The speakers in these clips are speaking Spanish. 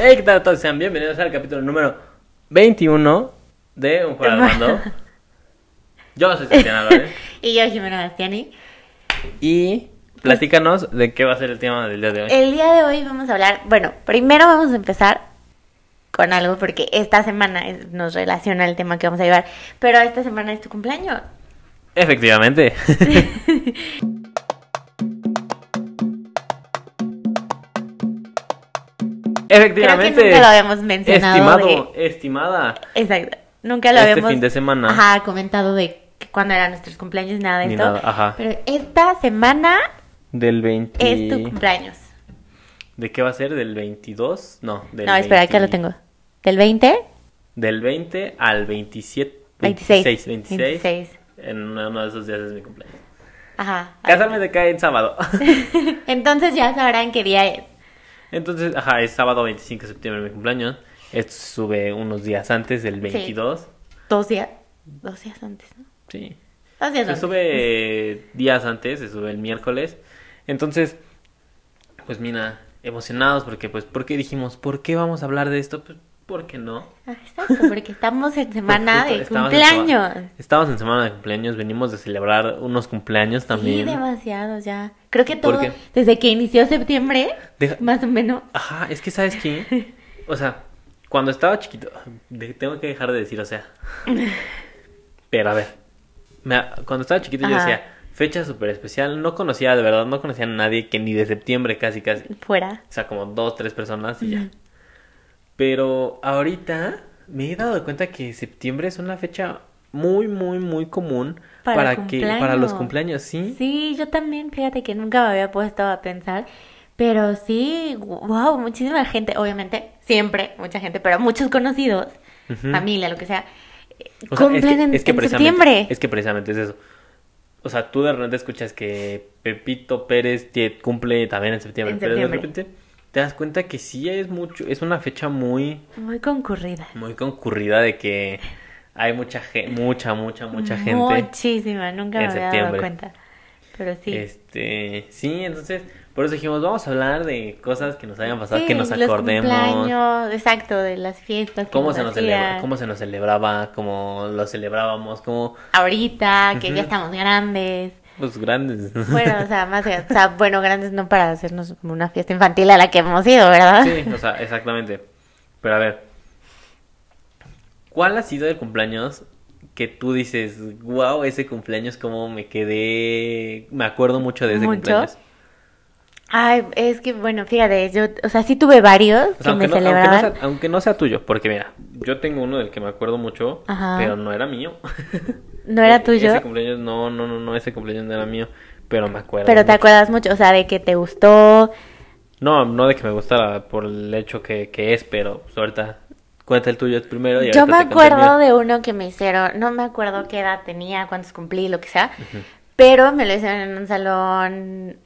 Hey, ¿qué tal a todos? Sean bienvenidos al capítulo número 21 de Un Fuera del Mando. Yo soy Sebastián Álvarez. Y yo, Jimena Bastiani. Y platícanos de qué va a ser el tema del día de hoy. El día de hoy vamos a hablar, bueno, primero vamos a empezar con algo porque esta semana nos relaciona el tema que vamos a llevar, pero esta semana es tu cumpleaños. Efectivamente. Efectivamente. Creo que nunca lo habíamos mencionado Estimado, estimada. Exacto, nunca lo Este habíamos fin de semana. Ajá, comentado de que cuándo eran nuestros cumpleaños, nada de Ni esto. nada, ajá. Pero esta semana Del 20. es tu cumpleaños. ¿De qué va a ser? ¿Del 22? No, del no, espera, acá 20 lo tengo. ¿Del 20? Del 20 al 27. 26. 26. 26. 26. En uno, de esos días es mi cumpleaños. Ajá. Casualmente cae en sábado. Entonces ya sabrán qué día es. Entonces, ajá, es sábado 25 de septiembre mi cumpleaños. Esto se sube unos días antes, del 22. Dos días. Dos días antes, ¿no? Sí. Dos días Se antes. sube días antes, se sube el miércoles. Entonces, pues mira, emocionados porque, pues, ¿por qué dijimos, ¿por qué vamos a hablar de esto? Pues, ¿por qué no? Ah, Exacto, porque estamos en semana de estamos cumpleaños. Estamos en semana de cumpleaños, venimos de celebrar unos cumpleaños Sí, también. demasiados ya. Creo que ¿Por todo, desde que inició septiembre, Deja- más o menos. Ajá, es que sabes qué, o sea, cuando estaba chiquito, de- tengo que dejar de decir, o sea, pero a ver, me- cuando estaba chiquito yo decía, fecha súper especial, no conocía, de verdad, no conocía a nadie que ni de septiembre casi, casi, Fuera. o sea, como dos, tres personas y ya. Pero ahorita me he dado cuenta que septiembre es una fecha muy, muy, muy común Para para, que, para los cumpleaños. ¿sí? Sí, yo también, fíjate que nunca me había puesto a pensar. Pero sí, wow, muchísima gente, obviamente, siempre, mucha gente, pero muchos conocidos, familia, lo que sea, O sea, cumplen es que, en, es que en precisamente, septiembre. Es que precisamente es eso. O sea, tú de repente escuchas que Pepito Pérez cumple también en septiembre, En pero de septiembre. repente te das cuenta que sí es mucho, es una fecha muy, Muy concurrida. muy concurrida de que hay mucha gente, mucha, mucha, mucha gente. Muchísima, nunca me había dado cuenta. Pero sí. Este, sí, entonces, por eso dijimos, vamos a hablar de cosas que nos hayan pasado, Sí, que nos los acordemos. cumpleaños, exacto, de las fiestas. Cómo se, nos celebra, cómo se nos celebraba, cómo lo celebrábamos, cómo Ahorita, que ya estamos grandes. Los grandes. Bueno, o sea, más, o sea, bueno, grandes no para hacernos una fiesta infantil a la que hemos ido, ¿verdad? Sí, o sea, exactamente. Pero a ver, ¿cuál ha sido el cumpleaños que tú dices, wow, ese cumpleaños como me quedé, me acuerdo mucho de ese ¿Mucho? cumpleaños? Ay, es que, bueno, fíjate, yo, o sea, sí tuve varios O que sea, me no, aunque, no sea, aunque no sea tuyo, porque mira, yo tengo uno del que me acuerdo mucho, Ajá. pero no era mío. ¿No era E- tuyo? Ese cumpleaños, no, no, no, no, ese cumpleaños no era mío, pero me acuerdo. Pero te mucho. acuerdas mucho, o sea, de que te gustó. No, no de que me gustara por el hecho que, que es, pero pues, ahorita cuenta el tuyo primero. Y Yo me acuerdo de uno que me hicieron, no me acuerdo qué edad tenía, cuántos cumplí, lo que sea, pero me lo hicieron en un salón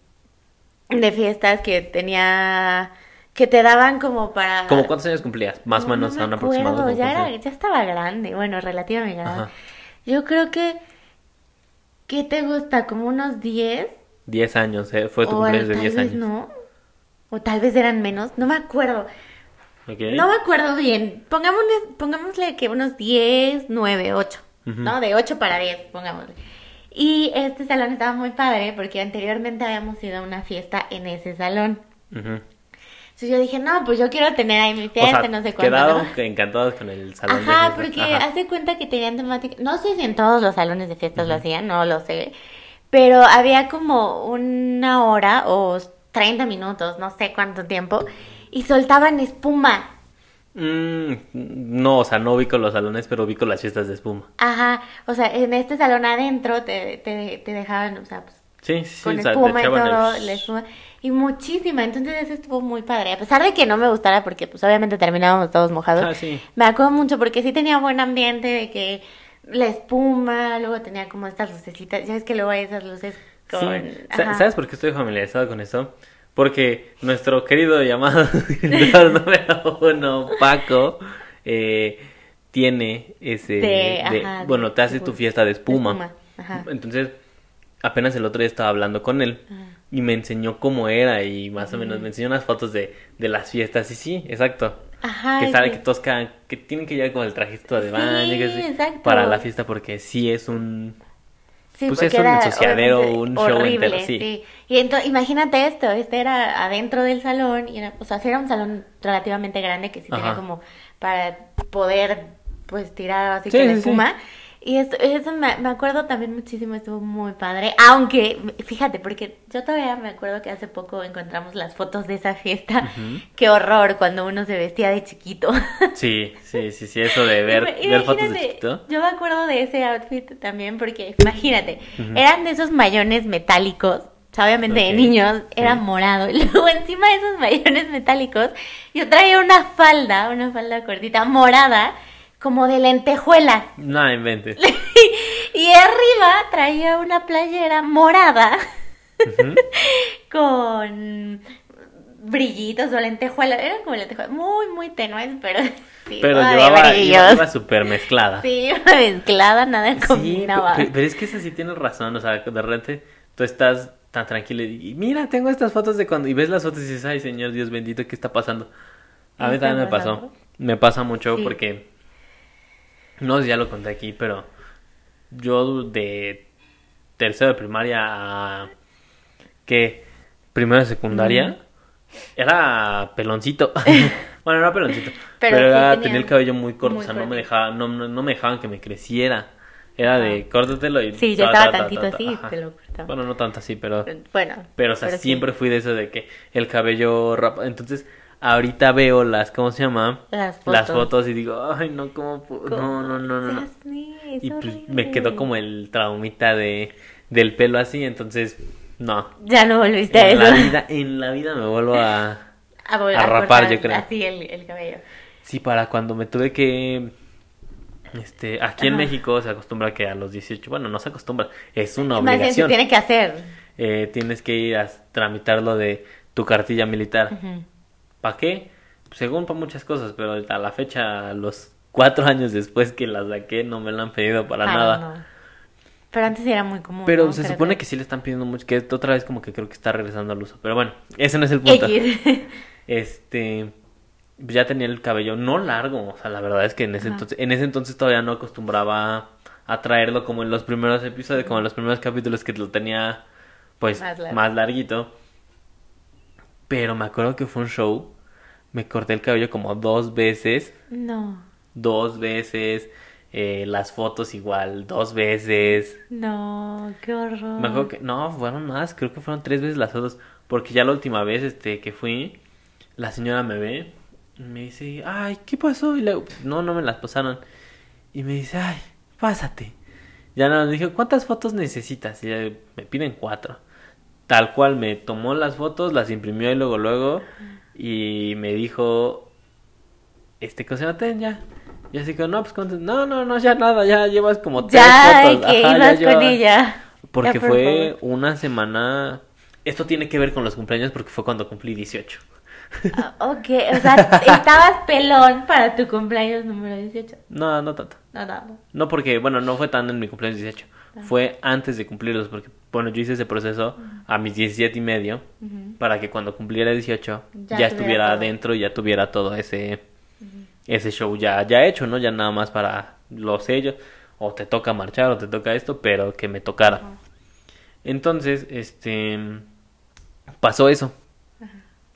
de fiestas que tenía, que te daban como para... ¿Cómo cuántos años cumplías? Más o No, menos no a me un aproximado. acuerdo, ¿cómo ya, era, ya estaba grande, bueno, relativamente grande. Ajá. Yo creo que, ¿qué te gusta? Como unos 10 10 años, ¿eh? Fue tu o cumpleaños de tal 10 vez años. no, o tal vez eran menos, no me acuerdo. ¿Ok? No me acuerdo bien. Pongámosle, pongámosle que unos 10, 9, 8. Ujú. ¿No? De 8 para 10, pongámosle. Y este salón estaba muy padre porque anteriormente habíamos ido a una fiesta en ese salón. Ujú. Entonces yo dije, no, pues yo quiero tener ahí mi O fiesta, sea, no sé cuánto. quedaron ¿no? encantados con el salón de Ajá, fiestas. porque Ajá. hace cuenta que tenían temática. No sé si en todos los salones de fiestas lo hacían, no lo sé. Pero había como una hora o 30 minutos, no sé cuánto tiempo, y soltaban espuma. Mm, no, o sea, no ubico los salones, pero ubico las fiestas de espuma. Ajá, o sea, en este salón adentro te, te, te dejaban, o sea, pues, Sí, sí, sí. con o sea, espuma y el- todo, la espuma, y muchísima, entonces eso estuvo muy padre, a pesar de que no me gustara porque pues obviamente terminábamos todos mojados, Ah, sí. me acuerdo mucho porque sí tenía buen ambiente de que la espuma, luego tenía como estas lucecitas, ya ves que luego hay esas luces Sí. con... Ajá. ¿Sabes por qué estoy familiarizado con eso? Porque nuestro querido llamado número uno, Paco, eh, tiene ese... De- de- ajá, bueno, te hace tu fiesta de espuma. De espuma, ajá. Entonces, apenas el otro día estaba hablando con él. Ajá. Y me enseñó cómo era y más o menos me enseñó unas fotos de, de las fiestas y sí, exacto. Ajá. que sabe que- que todos cada- que tienen que llevar como el trajecito de Sí, baño que así, exacto. para la fiesta porque sí es un Sí, Pues es un ensuciadero, un show horrible, entero, sí. Y entonces, imagínate esto, este era adentro del salón, y era, o sea, sí era un salón relativamente grande que sí tenía como para poder, pues, tirar así Sí, que la sí, sí. espuma. Y esto, eso me, me acuerdo también muchísimo, estuvo muy padre. Aunque, fíjate, porque yo todavía me acuerdo que hace poco encontramos las fotos de esa fiesta. Ujú. Qué horror cuando uno se vestía de chiquito. Sí, sí, sí, sí, eso de ver, ver fotos de chiquito. Yo me acuerdo de ese outfit también porque, imagínate, eran de esos mayones metálicos. O sea, obviamente de niños era Sí. morado. Y luego encima de esos mayones metálicos, yo traía una falda, una falda cortita morada, como de lentejuelas. No inventes. Y arriba traía una playera morada con brillitos o lentejuelas. Eran como lentejuelas muy, muy tenues, pero sí. Pero llevaba, iba súper mezclada. Sí, mezclada, nada Sí, combinaba. pe- pero es que eso sí tienes razón, o sea, de repente tú estás tan tranquilo y mira, tengo estas fotos de cuando y ves las fotos y dices, ay, Señor Dios bendito, ¿qué está pasando? A ¿Qué mí también me pasó, me pasa mucho Sí. porque, no sé si ya lo conté aquí, pero yo de tercero de primaria a, ¿qué? Primero de secundaria, era peloncito. bueno, no era peloncito, Pero pero, sí era- tenía tenía el cabello muy corto, muy o sea, no me dejaban, no, no, no me dejaban que me creciera. Era de córtatelo y Sí, yo ta, estaba ta, ta, tantito ta, ta, así, te lo cortaba. Bueno, no tanto así, pero Bueno. pero o sea, siempre fui de eso de que el cabello rapado. Entonces, ahorita veo las ¿cómo se llama? Las Las fotos. fotos y digo, "Ay, no, cómo pu- no, no, no, no, no." Dios mío, es Y pues me quedó como el traumita de del pelo así, entonces no. Ya no volviste a En eso. la vida en la vida me vuelvo a a, vol- a a rapar, yo creo. Así el, el cabello. Sí, para cuando me tuve que este, aquí en Ajá. México se acostumbra que a los 18, bueno, no se acostumbra, es una Más bien se obligación. tiene que hacer. Eh, tienes que ir a tramitar lo de tu cartilla militar. Ujú. ¿Para qué? Según para muchas cosas, pero a la fecha, los cuatro años después que la saqué, no me la han pedido para Ah, nada. no. Pero antes era muy común. Pero ¿no? se Creo supone que sí le están pidiendo mucho, que otra vez como que creo que está regresando al uso. Pero bueno, ese no es el punto. Este, ya tenía el cabello no largo, o sea, la verdad es que en ese Ajá. entonces, en ese entonces todavía no acostumbraba a traerlo como en los primeros episodios, como en los primeros capítulos que lo tenía pues Más largo. más larguito. Pero me acuerdo que fue un show, me corté el cabello como dos veces, no. dos veces, eh, las fotos igual, dos veces. No, qué horror. Me acuerdo que, no, fueron más, creo que fueron tres veces las fotos, porque ya la última vez este que fui, la señora me ve y me dice, ay, ¿qué pasó? Y le no, no me las pasaron. Y me dice, ay, pásate. Ya no, me dijo, ¿cuántas fotos necesitas? Y ya me piden cuatro. Tal cual me tomó las fotos, las imprimió y luego, luego, y me dijo, este, ¿qué se ten ya? Y así que, no, pues. No, no, no, ya nada, ya llevas como tres Ya, fotos. que Ajá, ya ibas con lleva- ella. porque Ya, por fue favor. una semana. Esto tiene que ver con los cumpleaños porque fue cuando cumplí 18. Ah, ok, o sea, estabas pelón para tu cumpleaños número 18. No, no tanto. No, no, no. No porque, bueno, no fue tan en mi cumpleaños 18. Fue antes de cumplirlos porque, bueno, yo hice ese proceso a mis 17 y medio para que cuando cumpliera 18 Ya ya, tuviera estuviera todo. adentro y ya tuviera todo ese ese show ya ya hecho, ¿no? Ya nada más para los sellos o te toca marchar o te toca esto, pero que me tocara. Entonces, este pasó eso.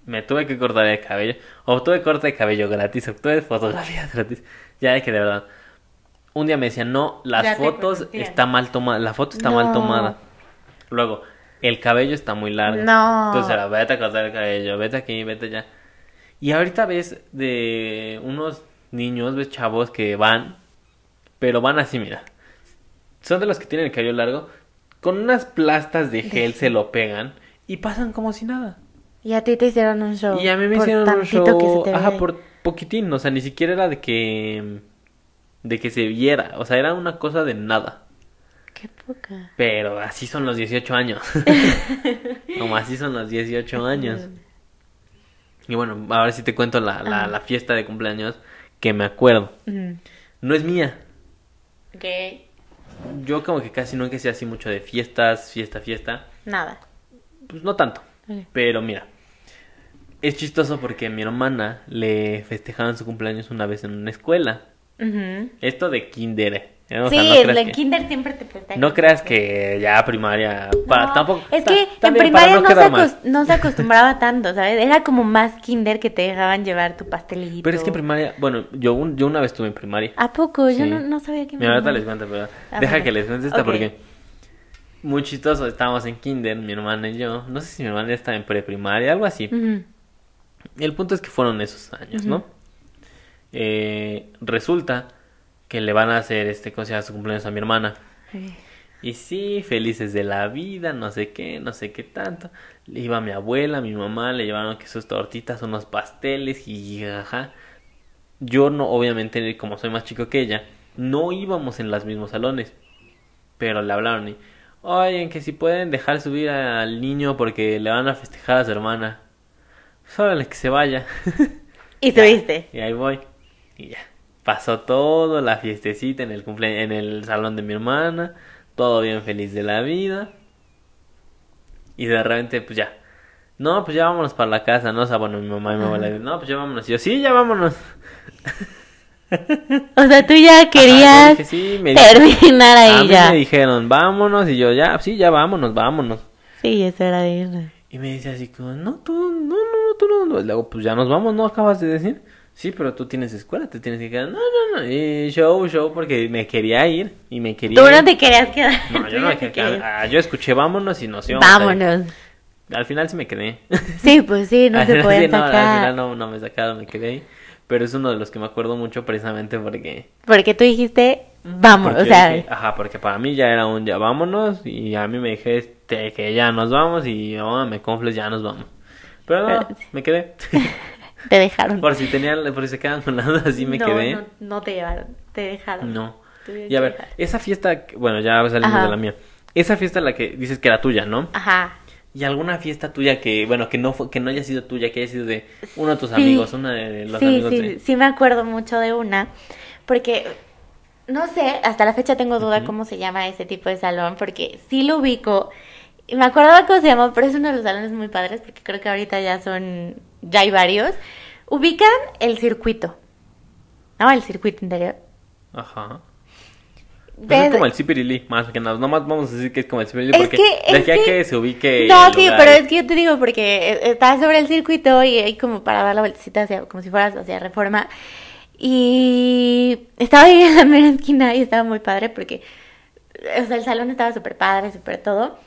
Me tuve que cortar el cabello. Obtuve corte de cabello gratis. Obtuve fotografías gratis. Ya de que de verdad. Un día me decían, no, las Ya fotos está mal tomada. La foto está mal tomada. Luego, el cabello está muy largo. No. Entonces era, vete a cortar el cabello, vete aquí, vete allá. Y ahorita ves de unos niños, ves chavos que van, pero van así, mira. Son de los que tienen el cabello largo, con unas plastas de gel se lo pegan y pasan como si nada. Y a ti te hicieron un show. Y a mí me hicieron un show, que se te ajá, por poquitín, o sea, ni siquiera era de que de que se viera, o sea, era una cosa de nada. Qué poca. Pero así son los 18 años. Como así son los 18 años. Y bueno, ahora sí te cuento la, la, fiesta de cumpleaños que me acuerdo. No es mía. Ok. Yo como que casi nunca sé así mucho de fiestas, fiesta, fiesta. Nada. pues no tanto. Pero mira, es chistoso porque a mi hermana le festejaban su cumpleaños una vez en una escuela. Esto de kinder. Sí, no el que- kinder siempre te festeja. No creas que ya primaria. No, tampoco. Es ta- que en primaria no, se no acostumbraba tanto, ¿sabes? Era como más kinder que te dejaban llevar tu pastelito. Pero es que en primaria. Bueno, yo, un- yo una vez estuve en primaria. ¿A poco? Yo Sí. no, no sabía que Mira, ahorita les cuento, pero Ah, deja que les cuente esta porque muy chistoso. Estábamos en kinder, mi hermana y yo. No sé si mi hermana ya estaba en preprimaria, algo así. Ujú. El punto es que fueron esos años, ¿no? Eh, resulta que le van a hacer este, ¿cómo se llama? Su cumpleaños a mi hermana. Y sí, felices de la vida, no sé qué, no sé qué tanto. Le iba mi abuela, mi mamá, le llevaron que sus tortitas, unos pasteles y ajá. Yo no, obviamente, como soy más chico que ella, no íbamos en los mismos salones. Pero le hablaron y, oye, que si pueden dejar subir al niño porque le van a festejar a su hermana. Pues órale, que se vaya. Y subiste. Y ahí voy. Y ya. Pasó todo, la fiestecita en el cumple en el salón de mi hermana. Todo bien feliz de la vida. Y de repente, pues ya. No, pues ya vámonos para la casa, ¿no? O sea, bueno, mi mamá y mi abuela dicen, no, pues ya vámonos. Y yo, sí, ya vámonos. O sea, tú ya querías yo dije, sí, me di- terminar A ahí mí ya. me dijeron, vámonos. Y yo, ya, sí, ya vámonos, vámonos. Sí, eso era de. Y me dice así como, no, tú, no, no, tú no. Y luego, pues ya nos vamos, ¿no? Acabas de decir. Sí, pero tú tienes escuela, te tienes que quedar. No, no, no. Y show, show, porque me quería ir. Y me quería Tú ir. no te querías quedar. No, yo no me quería quedar. Ah, yo escuché vámonos y nos íbamos. Vámonos. Al final sí me quedé. Sí, pues sí, no se pueden sí, no, al sacar. final no, no me sacaron, me quedé ahí. Pero es uno de los que me acuerdo mucho precisamente porque... Porque tú dijiste, vamos, porque o sea, dije, ajá, porque para mí ya era un ya vámonos y a mí me dije este, que ya nos vamos y no, me confles, ya nos vamos. Pero no, Pero- me quedé. te dejaron. por si tenían, por si se quedan con la duda, así me no, quedé. No, no te llevaron, te dejaron. No. Tuvieron Y a ver, dejar. esa fiesta, bueno, ya salimos Ajá. de la mía. Esa fiesta la que dices que era tuya, ¿no? Ajá. ¿Y alguna fiesta tuya que, bueno, que no fue, que no haya sido tuya, que haya sido de uno de tus Sí. amigos, una de los sí, amigos sí, de... sí me acuerdo mucho de una, porque no sé, hasta la fecha tengo duda Ujú. cómo se llama ese tipo de salón, porque sí lo ubico, y me acuerdo cómo se llama, pero es uno de los salones muy padres, porque creo que ahorita ya son, ya hay varios. Ubican el circuito, ¿no? El circuito interior. Ajá. Pues ¿Ves? es como el Cipirilí, más que nada. Nomás vamos a decir que es como el Cipirilí Es porque que- de es aquí a que- que se ubique. No, sí, lugar. pero es que yo te digo porque eh, está sobre el circuito y hay como para dar la vueltecita hacia, como si fueras hacia Reforma. Y estaba ahí en la mera esquina y estaba muy padre porque, o sea, el salón estaba súper padre, súper todo.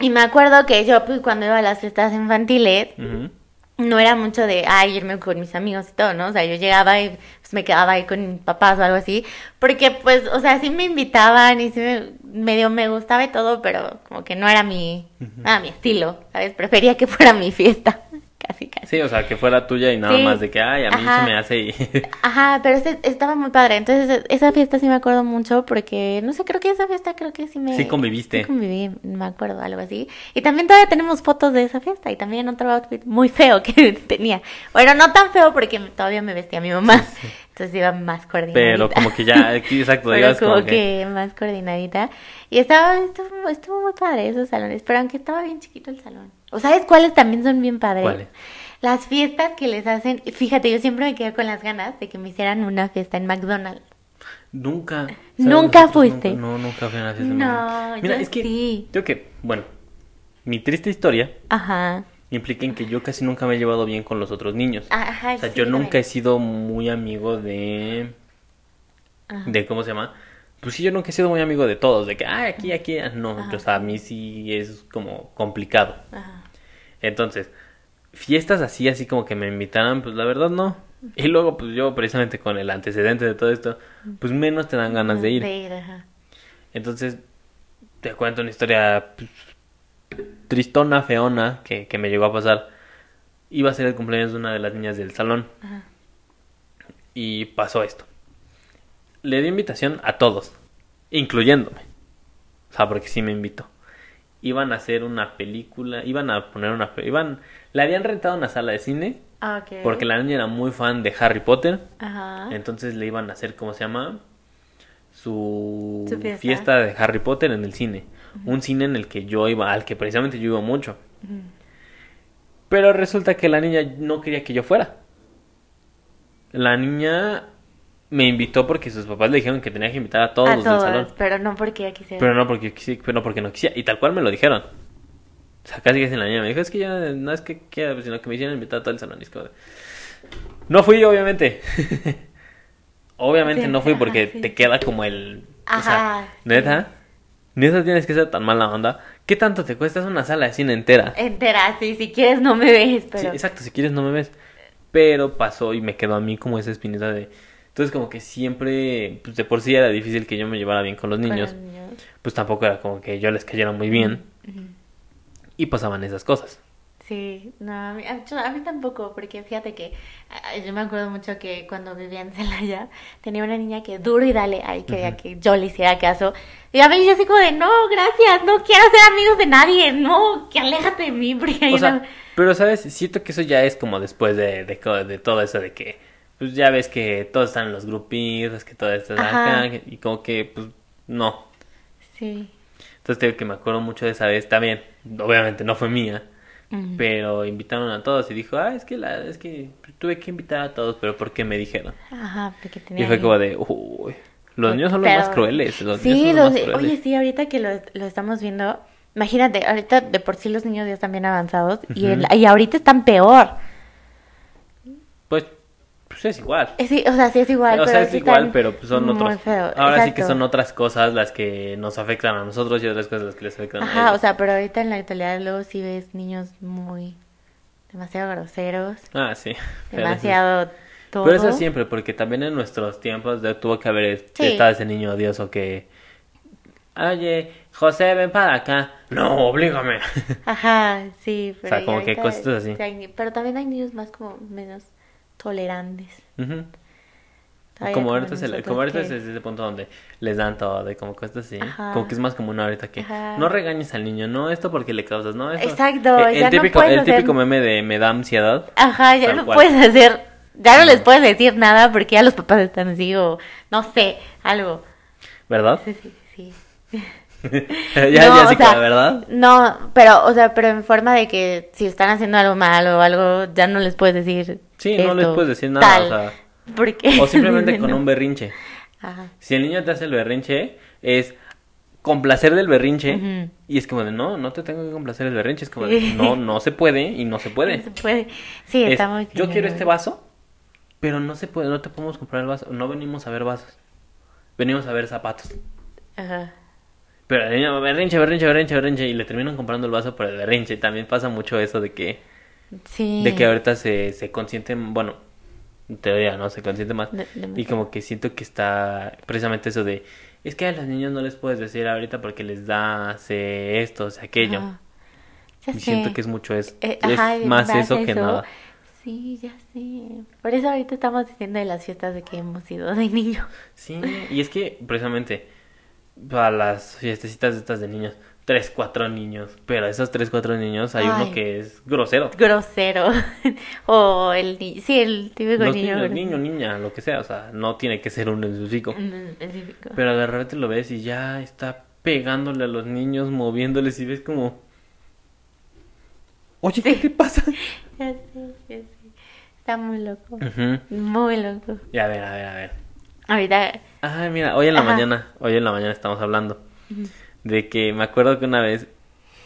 Y me acuerdo que yo, pues, cuando iba a las fiestas infantiles, Ujú. No era mucho de, ay, irme con mis amigos y todo, ¿no? O sea, yo llegaba y pues, me quedaba ahí con mis papás o algo así, porque pues, o sea, sí me invitaban y sí me, medio me gustaba y todo, pero como que no era mi, era mi estilo, ¿sabes? Prefería que fuera mi fiesta, casi, casi. Sí, o sea, que fuera tuya y nada Sí. más de que, ay, a mí Ajá. se me hace y... Ajá, pero este- estaba muy padre, entonces esa fiesta sí me acuerdo mucho porque, no sé, creo que esa fiesta creo que sí me... Sí conviviste. Sí conviví, me acuerdo, algo así. Y también todavía tenemos fotos de esa fiesta y también otro outfit muy feo que tenía. Bueno, no tan feo porque todavía me vestía mi mamá, entonces iba más coordinadita. Pero como que ya, exacto, Pero como, como que... que... más coordinadita. Y estaba, estuvo, estuvo muy padre esos salones, pero aunque estaba bien chiquito el salón. ¿O sabes cuáles también son bien padres? ¿Cuáles? Las fiestas que les hacen, fíjate, yo siempre me quedé con las ganas de que me hicieran una fiesta en McDonald's. Nunca. ¿Nunca fuiste? nunca- no, nunca fui a una fiesta. No, Navidad. Mira, yo es que... sí. Creo que, bueno, mi triste historia Ajá. implica en que yo casi nunca me he llevado bien con los otros niños. Ajá, O sea, sí, yo nunca he sido muy amigo de... Ajá. de ¿cómo se llama? Pues sí, yo nunca he sido muy amigo de todos, de que, ah, aquí, aquí, ah", no, o sea, a mí sí es como complicado. Ajá. Entonces, fiestas así, así como que me invitaran, pues la verdad no. Y luego, pues yo precisamente con el antecedente de todo esto, pues menos te dan ganas de ir. De ir, ajá. Entonces, te cuento una historia pues, tristona, feona, que, que me llegó a pasar. Iba a ser el cumpleaños de una de las niñas del salón. Ajá. Y pasó esto. Le di invitación a todos, incluyéndome. O sea, porque sí me invitó. Iban a hacer una película, iban a poner una... Iban, le habían rentado una sala de cine, Ah, ok. porque la niña era muy fan de Harry Potter. Ajá. Entonces le iban a hacer, ¿cómo se llama? su, Su fiesta. fiesta. de Harry Potter en el cine. Un cine en el que yo iba, al que precisamente yo iba mucho. Pero resulta que la niña no quería que yo fuera. La niña me invitó porque sus papás le dijeron que tenía que invitar a todos a los del salón. pero no porque ya quisiera. Pero no porque pero no porque no quisiera. Y tal cual me lo dijeron. O sea, casi que la niña me dijo, es que yo no es que quiera, sino que me hicieron invitar a todo el salón. Y es como de- No fui yo, obviamente. obviamente Sí, no fui ajá, porque sí. te queda como el... o sea, Ajá, sí. neta. Neta tienes que ser tan mala onda. ¿Qué tanto te cuesta? Es una sala de cine entera. Entera, sí, si quieres no me ves, pero... Sí, exacto, si quieres no me ves. Pero pasó y me quedó a mí como esa espinita de... Entonces como que siempre, pues de por sí era difícil que yo me llevara bien con los con niños. los niños. Pues tampoco era como que yo les cayera muy bien. Y pasaban esas cosas. Sí, no, a mí, a, mí tampoco, porque fíjate que yo me acuerdo mucho que cuando vivía en Celaya tenía una niña que duro y dale, ahí quería que yo le hiciera caso. Y a mí yo así como de, no, gracias, no quiero ser amigos de nadie, no, que aléjate de mí, porque O sea, no- pero sabes, siento que eso ya es como después de, de todo eso de que, pues ya ves que todos están en los grupitos, que todo esto es Ajá. acá, y como que, pues, no. Sí. Entonces te digo que me acuerdo mucho de esa vez, también, obviamente no fue mía, pero invitaron a todos y dijo, ah, es que la, es que tuve que invitar a todos, pero ¿por qué me dijeron? Ajá, porque tenía... Y fue como de, uy, los niños son los Pero- más crueles, los sí, niños son los los más crueles. oye, sí, ahorita que lo, lo estamos viendo, imagínate, ahorita de por sí los niños ya están bien avanzados y, el- y ahorita están peor. Pues, es igual. Sí, o sea, sí es igual. o sea, pero es igual, pero pues son muy otros. feo, Ahora sí que son otras cosas las que nos afectan a nosotros y otras cosas las que les afectan a Ajá, ellos. o sea, pero ahorita en la actualidad luego sí ves niños muy demasiado groseros, Ah, sí. Demasiado todo. Pero eso siempre, porque también en nuestros tiempos de- tuvo que haber Sí. estado ese niño odioso que. Oye, José, ven para acá. No, oblígame. Ajá, sí, pero sea, ya como que cositas así. hay pero también hay niños más como menos tolerantes. Como ahorita, se como ahorita que- es ese punto donde les dan todo, de como cosas así. Ajá. Como que es más común ahorita que Ajá. no regañes al niño, no esto porque le causas, no esto. Exacto, Eh, el, ya no típico, el hacer- típico meme de me da ansiedad. Ajá, ya no cual. puedes hacer, ya no les puedes decir nada porque ya los papás están así o no sé, algo. ¿Verdad? Sí, sí, sí. ya, No, ya o sí sea, queda, ¿verdad? No, pero, o sea, pero en forma de que si están haciendo algo malo o algo, ya no les puedes decir. Sí, no les puedes decir nada, tal, o sea, porque o simplemente con no. un berrinche. Ajá. Si el niño te hace el berrinche, es complacer del berrinche. Y es como de, no, no te tengo que complacer el berrinche. Es como de, no, no se puede y no se puede. No se puede. Sí, Es, está muy yo quiero este vaso, pero no se puede, no te podemos comprar el vaso. No venimos a ver vasos. Venimos a ver zapatos. Ajá. Pero el niño, berrinche, berrinche, berrinche, berrinche. Y le terminan comprando el vaso por el berrinche. También pasa mucho eso de que, Sí. de que ahorita se, se consienten, bueno, en teoría, ¿no? Se consiente más. De-. Y como que siento que está precisamente eso de, es que a los niños no les puedes decir ahorita porque les da hace esto, hace aquello. Ajá. Ya Y sé. siento que es mucho eso. Eh, es ajá, más eso que nada. Sí, ya sé. Por eso ahorita estamos diciendo de las fiestas de que hemos ido de niño. Sí, y es que precisamente para las fiestecitas estas de niños, tres, cuatro niños, pero esos tres, cuatro niños hay Ay. uno que es grosero. Grosero. o el ni- sí, el típico Los niño. niños, niño, niña, lo que sea, o sea, no tiene que ser un específico. Mm, específico. Pero de repente lo ves y ya está pegándole a los niños, moviéndoles y ves como... Oye, ¿qué te pasa? Ya sé, ya sé. Está muy loco. Muy loco. Y a ver, a ver, a ver. Ahorita. Ay, mira, hoy en la Ajá. mañana, hoy en la mañana estamos hablando de que me acuerdo que una vez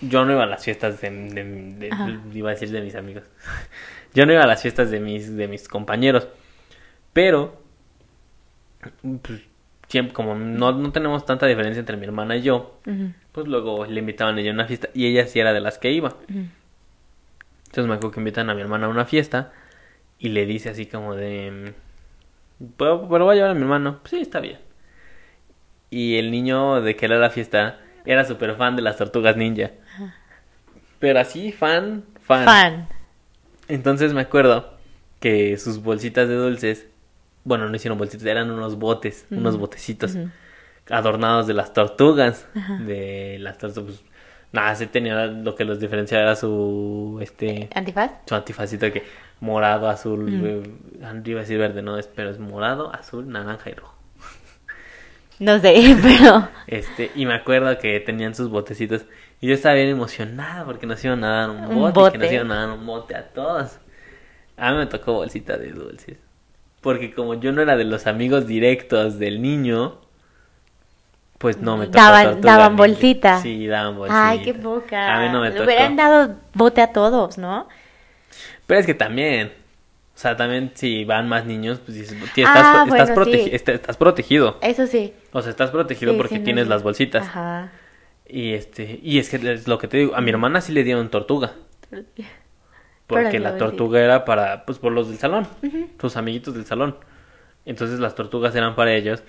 yo no iba a las fiestas de, de- de- Ajá. iba a decir de mis amigos. Yo no iba a las fiestas de mis de mis compañeros, pero pues, siempre como no, no tenemos tanta diferencia entre mi hermana y yo, pues luego le invitaban a ella a una fiesta y ella sí era de las que iba. Entonces me acuerdo que invitan a mi hermana a una fiesta y le dice así como de... Pero, pero voy a llevar a mi hermano. Sí, está bien. Y el niño de que era la fiesta era súper fan de las tortugas ninja. Pero así, fan, fan. Fan. Entonces me acuerdo que sus bolsitas de dulces, bueno, no hicieron bolsitas, eran unos botes, unos botecitos adornados de las tortugas. De las tortugas. pues, nada, sí tenía lo que los diferenciaba era su, este, ¿Antifaz? su antifacito que morado, azul, eh, iba a decir verde, no, es, pero es morado, azul, naranja y rojo. No sé, pero... Este, y me acuerdo que tenían sus botecitos. Y yo estaba bien emocionada porque nos iban a dar un Un bote, que nos iban a dar un bote a todos. A mí me tocó bolsita de dulces. Porque como yo no era de los amigos directos del niño, pues no me tocó Daban- daban bolsita. Sí, daban bolsita. Ay, qué poca. A mí no me Le tocó. hubieran dado bote a todos, ¿no? Pero es que también, o sea, también si van más niños, pues dices, "Tío, Ah, estás, bueno, protegi- sí. este- estás protegido. Eso sí. O sea, estás protegido Sí, porque sí, tienes las bolsitas. Ajá. Y este, y es que es lo que te digo, a mi hermana sí le dieron tortuga. Porque la tortuga era para, pues, por los del salón, sus amiguitos del salón. Entonces las tortugas eran para ellos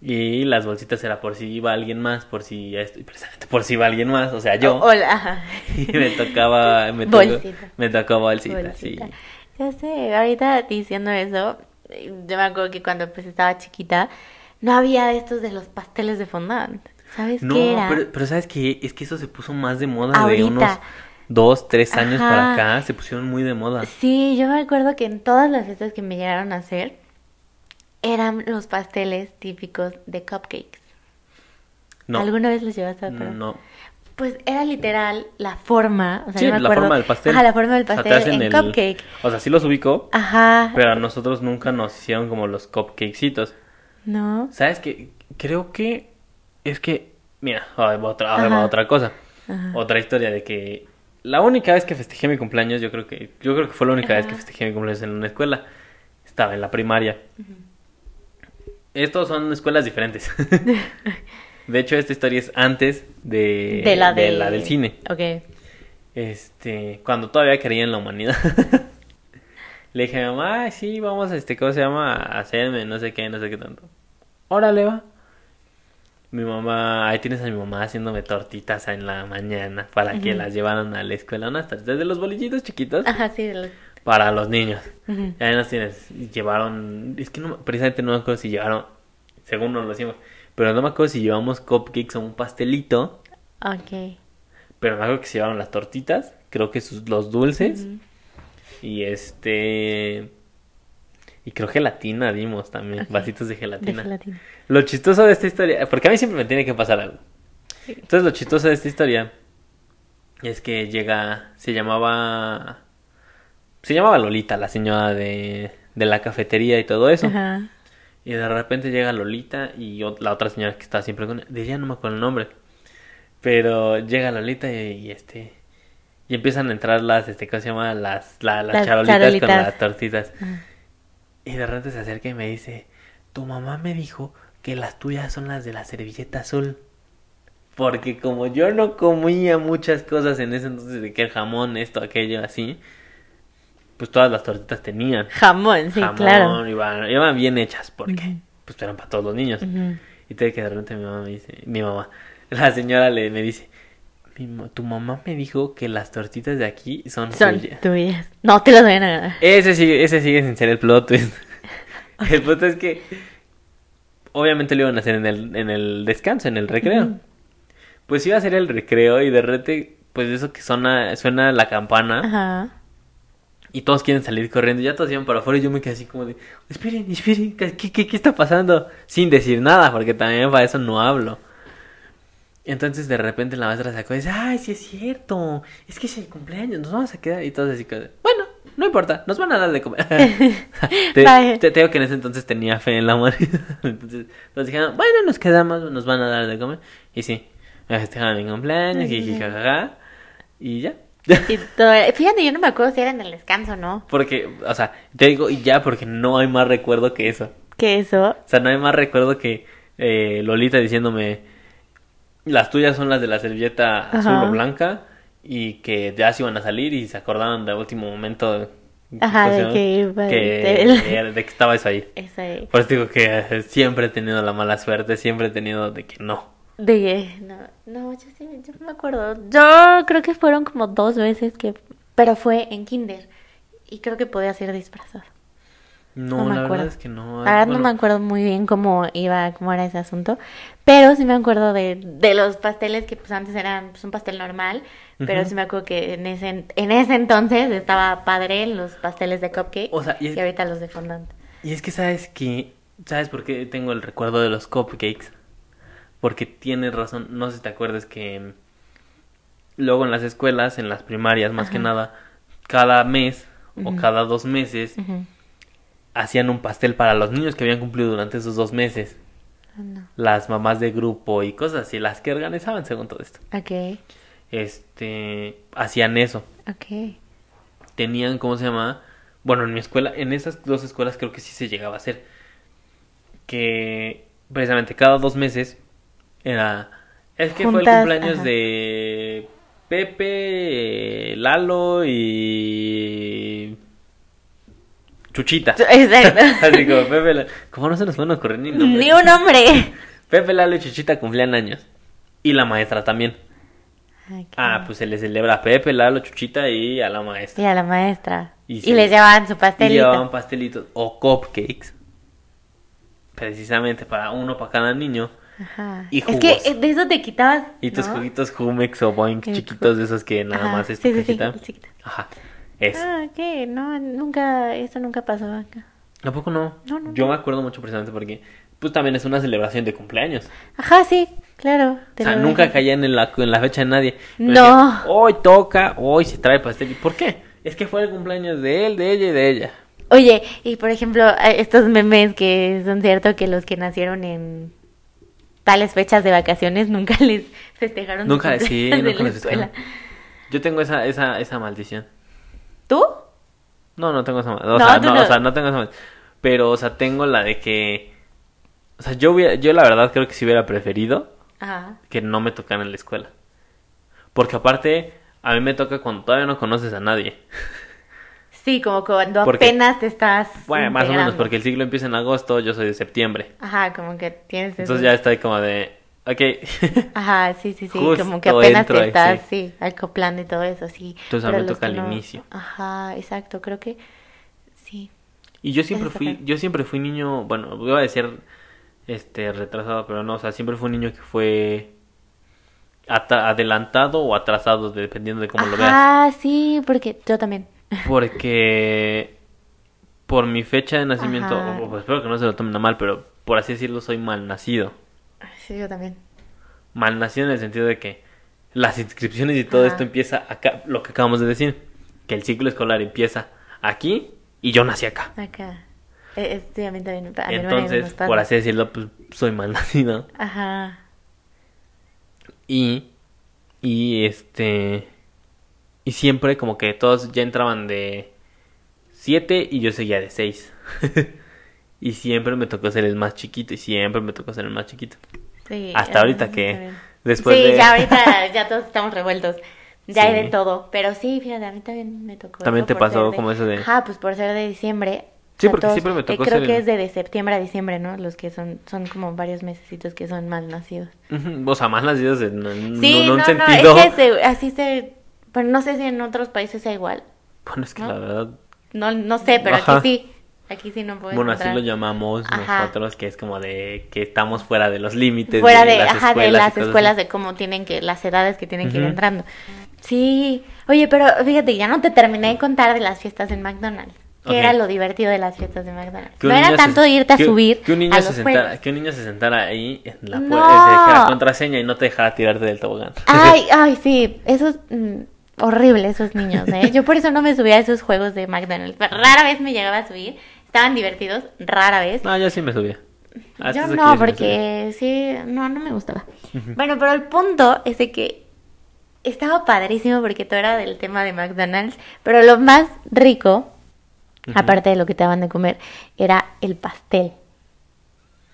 y las bolsitas era por si iba alguien más, por si, esto- y precisamente por si iba alguien más, o sea, yo. O- hola, ajá. Y me tocaba, me tocó, me tocó bolsita, Bolsita. sí. Ya sé, ahorita diciendo eso, yo me acuerdo que cuando pues estaba chiquita, no había de estos de los pasteles de fondant. ¿Sabes No, qué era? pero, pero ¿sabes qué? Es que eso se puso más de moda de unos dos, tres años Ajá. para acá, se pusieron muy de moda. Sí, yo me acuerdo que en todas las fiestas que me llegaron a hacer, eran los pasteles típicos de cupcakes. No, ¿Alguna vez los llevaste a probar? no. Pues era literal la forma, o sea, Sí, yo me la forma del pastel. Ajá, la forma del O sea, pastel en el- cupcake. O sea, sí los ubico, Ajá. pero a nosotros nunca nos hicieron como los cupcakecitos. No. ¿Sabes qué? Creo que es que, mira, otra, Ajá. otra cosa. Ajá. Otra historia de que la única vez que festejé mi cumpleaños, yo creo que yo creo que fue la única vez que festejé mi cumpleaños en una escuela. Estaba en la primaria. Estos son escuelas diferentes. de hecho, esta historia es antes de, de la de... la del cine. Ok. Este, cuando todavía creía en la humanidad. Le dije a mi mamá, "Ay, sí, vamos a este, ¿cómo se llama? A hacerme, no sé qué, no sé qué tanto. Órale, va. Mi mamá, ahí tienes a mi mamá haciéndome tortitas en la mañana para que las llevaran a la escuela, unas tortitas de los bolillitos chiquitos Ajá, sí. de los- para los niños. Ujú. Y ahí las tienes, llevaron, es que no, me- precisamente no me acuerdo si llevaron, según nos lo hicimos, pero no me acuerdo si llevamos cupcakes o un pastelito, Ok. pero me acuerdo que se llevaron las tortitas, creo que sus, los dulces. Y este. Y creo gelatina dimos también, vasitos de De gelatina. Lo chistoso de esta historia, porque a mí siempre me tiene que pasar algo. Entonces, lo chistoso de esta historia es que llega. Se llamaba. Se llamaba Lolita, la señora de, de la cafetería y todo eso. Ajá. Y de repente llega Lolita y la otra señora que está siempre con de ella no me acuerdo el nombre. Pero llega Lolita y, y, este y empiezan a entrar las este ¿cómo se llama? las la- las, Las charolitas con las tortitas. Ajá. Y de repente se acerca y me dice, "Tu mamá me dijo que las tuyas son las de la servilleta azul." Porque como yo no comía muchas cosas en ese entonces de que el jamón, esto, aquello, así, pues todas las tortitas tenían Jamón, sí, jamón, claro. iban, iban bien hechas porque pues eran para todos los niños. Y te que de repente mi mamá me dice, mi mamá, la señora le me dice, "Mi ma- tu mamá me dijo que las tortitas de aquí son, Son tuyas". tuyas. No te las vayan a ganar. Ese sigue, ese sigue sin ser el plot twist. el punto es que obviamente lo iban a hacer en el, en el descanso, en el recreo. Pues iba a ser el recreo y de repente, pues eso que suena, suena la campana. Ajá. Y todos quieren salir corriendo, ya todos iban para afuera y yo me quedé así como de, esperen, esperen, ¿qué, qué, qué está pasando? Sin decir nada, porque también para eso no hablo. Entonces de repente la maestra sacó y dice, ay, sí es cierto, es que es el cumpleaños, nos vamos a quedar y todos así bueno, no importa, nos van a dar de comer. te, digo que en ese entonces tenía fe en la humanidad. Entonces todos dijeron, bueno, nos quedamos, nos van a dar de comer. Y sí, me festejaron mi cumpleaños, jajaja, y ya. Y todo- Fíjate, yo no me acuerdo si era en el descanso, ¿no? Porque, o sea, te digo y ya porque no hay más recuerdo que eso. Que eso. O sea, no hay más recuerdo que eh, Lolita diciéndome, las tuyas son las de la servilleta azul o blanca y que ya se iban a salir y se acordaron de último momento. Ajá, ¿cómo se de que que, de que estaba eso ahí. Esa de... Por eso digo que eh, siempre he tenido la mala suerte, siempre he tenido de que no. De No, no, yo sí, yo no me acuerdo. Yo creo que fueron como dos veces que... Pero fue en kinder. Y creo que podía ser disfrazado. No, No me la acuerdo. verdad es que no. La verdad no me acuerdo muy bien cómo iba, cómo era ese asunto, pero sí me acuerdo de, de los pasteles que pues antes eran pues, un pastel normal, pero sí me acuerdo que en ese, en ese entonces estaba padre los pasteles de cupcake O sea, y y, es- ahorita los de fondant. Y es que sabes que, ¿sabes por qué tengo el recuerdo de los cupcakes? Porque tienes razón, no sé si te acuerdas que mm, luego en las escuelas, en las primarias más que nada, cada mes o cada dos meses hacían un pastel para los niños que habían cumplido durante esos dos meses. Ah, no. Las mamás de grupo y cosas así, las que organizaban según todo esto. Ok, Este, hacían eso. ok. Tenían, ¿cómo se llama? Bueno, en mi escuela, en esas dos escuelas creo que sí se llegaba a hacer. Que precisamente cada dos meses era. Es que fue el cumpleaños ajá. de Pepe, Lalo y. Chuchita. Exacto. Así como Pepe, ¿Cómo no se nos pueden ocurrir ni nombres? Ni un hombre. Pepe, Lalo y Chuchita cumplían años. Y la maestra también. Ah, pues se le celebra a Pepe, Lalo, Chuchita y a la maestra. Y a la maestra. Y Y, les llevaban su Y pastelito. llevaban pastelitos o cupcakes. Precisamente para uno para cada niño. Ajá. y es que eh, de eso te quitabas. Y tus ¿no? juguitos Jumex o Boink El chiquitos de esos que nada Ajá, más es sí, tu sí, sí. Ajá. Eso. Ah, ok. No, nunca, eso nunca pasó acá. Tampoco no. No, no, Yo no. me acuerdo mucho precisamente porque pues también es una celebración de cumpleaños. Ajá, sí, claro. te o sea, lo nunca dejan. caían en la, en la fecha de nadie. Pero No. decían, Hoy toca, hoy se trae pastel. ¿Y por qué? Es que fue el cumpleaños de él, de ella y de ella. Oye, y por ejemplo, estos memes que son ciertos que los que nacieron en tales fechas de vacaciones nunca les festejaron. Nunca, sí, de nunca la les escuela. festejaron. Yo tengo esa, esa, esa maldición. ¿Tú? No, no tengo esa maldición. O, No, sea, no, no. o sea, no tengo esa maldición. Pero, o sea, tengo la de que... O sea, yo, hubiera- yo la verdad creo que si hubiera preferido Ajá. que no me tocaran en la escuela. Porque aparte, a mí me toca cuando todavía no conoces a nadie. Sí, como cuando Porque- apenas te estás. Bueno, más o menos, porque el ciclo empieza en agosto, yo soy de septiembre. Ajá, como que tienes eso. Entonces ya estoy como de... Ok. Ajá, sí, sí, sí, Justo como que apenas te ahí, estás, sí. sí, acoplando y todo eso, sí. Entonces a mí toca al no- inicio. Ajá, exacto, creo que sí. Y yo siempre está fui, yo siempre fui niño, bueno, iba a decir este retrasado, pero no, o sea, siempre fui un niño que fue adelantado o atrasado, dependiendo de cómo lo veas. Ajá, sí, porque yo también. Porque por mi fecha de nacimiento, o- espero que no se lo tomen a mal, pero por así decirlo, soy mal nacido. Sí, yo también. Mal nacido en el sentido de que las inscripciones y todo Ajá. esto empieza acá, lo que acabamos de decir, que el ciclo escolar empieza aquí y yo nací acá. Acá. Eh, eh, sí, a mí también. A Entonces, por así decirlo, pues soy mal nacido. Ajá. Y, y este, y siempre como que todos ya entraban de 7 y yo seguía de 6. y siempre me tocó ser el más chiquito y siempre me tocó ser el más chiquito. Sí, Hasta ahorita que después sí, de... ya ahorita ya todos estamos revueltos. Ya hay de todo. Pero sí, fíjate, a mí también me tocó. También te pasó de- como eso de- Ajá, pues por ser de diciembre. Sí, O sea, porque siempre me tocó eh, Creo ser que el- es de, de septiembre a diciembre, ¿no? Los que son son como varios mesecitos que son mal nacidos. O sea, más nacidos en, en- Sí, en no, un no, sentido... es que se- así se... Bueno, no sé si en otros países sea igual. Bueno, es que ¿no? la verdad... No, no sé, pero Ajá. aquí sí. Aquí sí no puedo Bueno, así lo llamamos Ajá. nosotros, que es como de que estamos fuera de los límites fuera de, las ajá, de escuelas y las escuelas así. de cómo tienen que las edades que tienen que ir entrando sí oye pero fíjate ya no te terminé de contar de las fiestas en McDonald's que era lo divertido de las fiestas de McDonald's no era se- tanto irte a que- subir que un niño a se los sentara, juegos que un niño se sentara ahí en la No. puerta, se dijera contraseña y no te dejara tirarte del tobogán. ay ay sí eso es mm, horrible esos niños ¿eh? yo por eso no me subía a esos juegos de McDonald's pero rara vez me llegaba a subir estaban divertidos rara vez No, yo sí me subía. Hasta Yo no, porque sí, no, no me gustaba. Bueno, pero el punto es de que estaba padrísimo porque todo era del tema de McDonald's, pero lo más rico, aparte de lo que te daban de comer, era el pastel.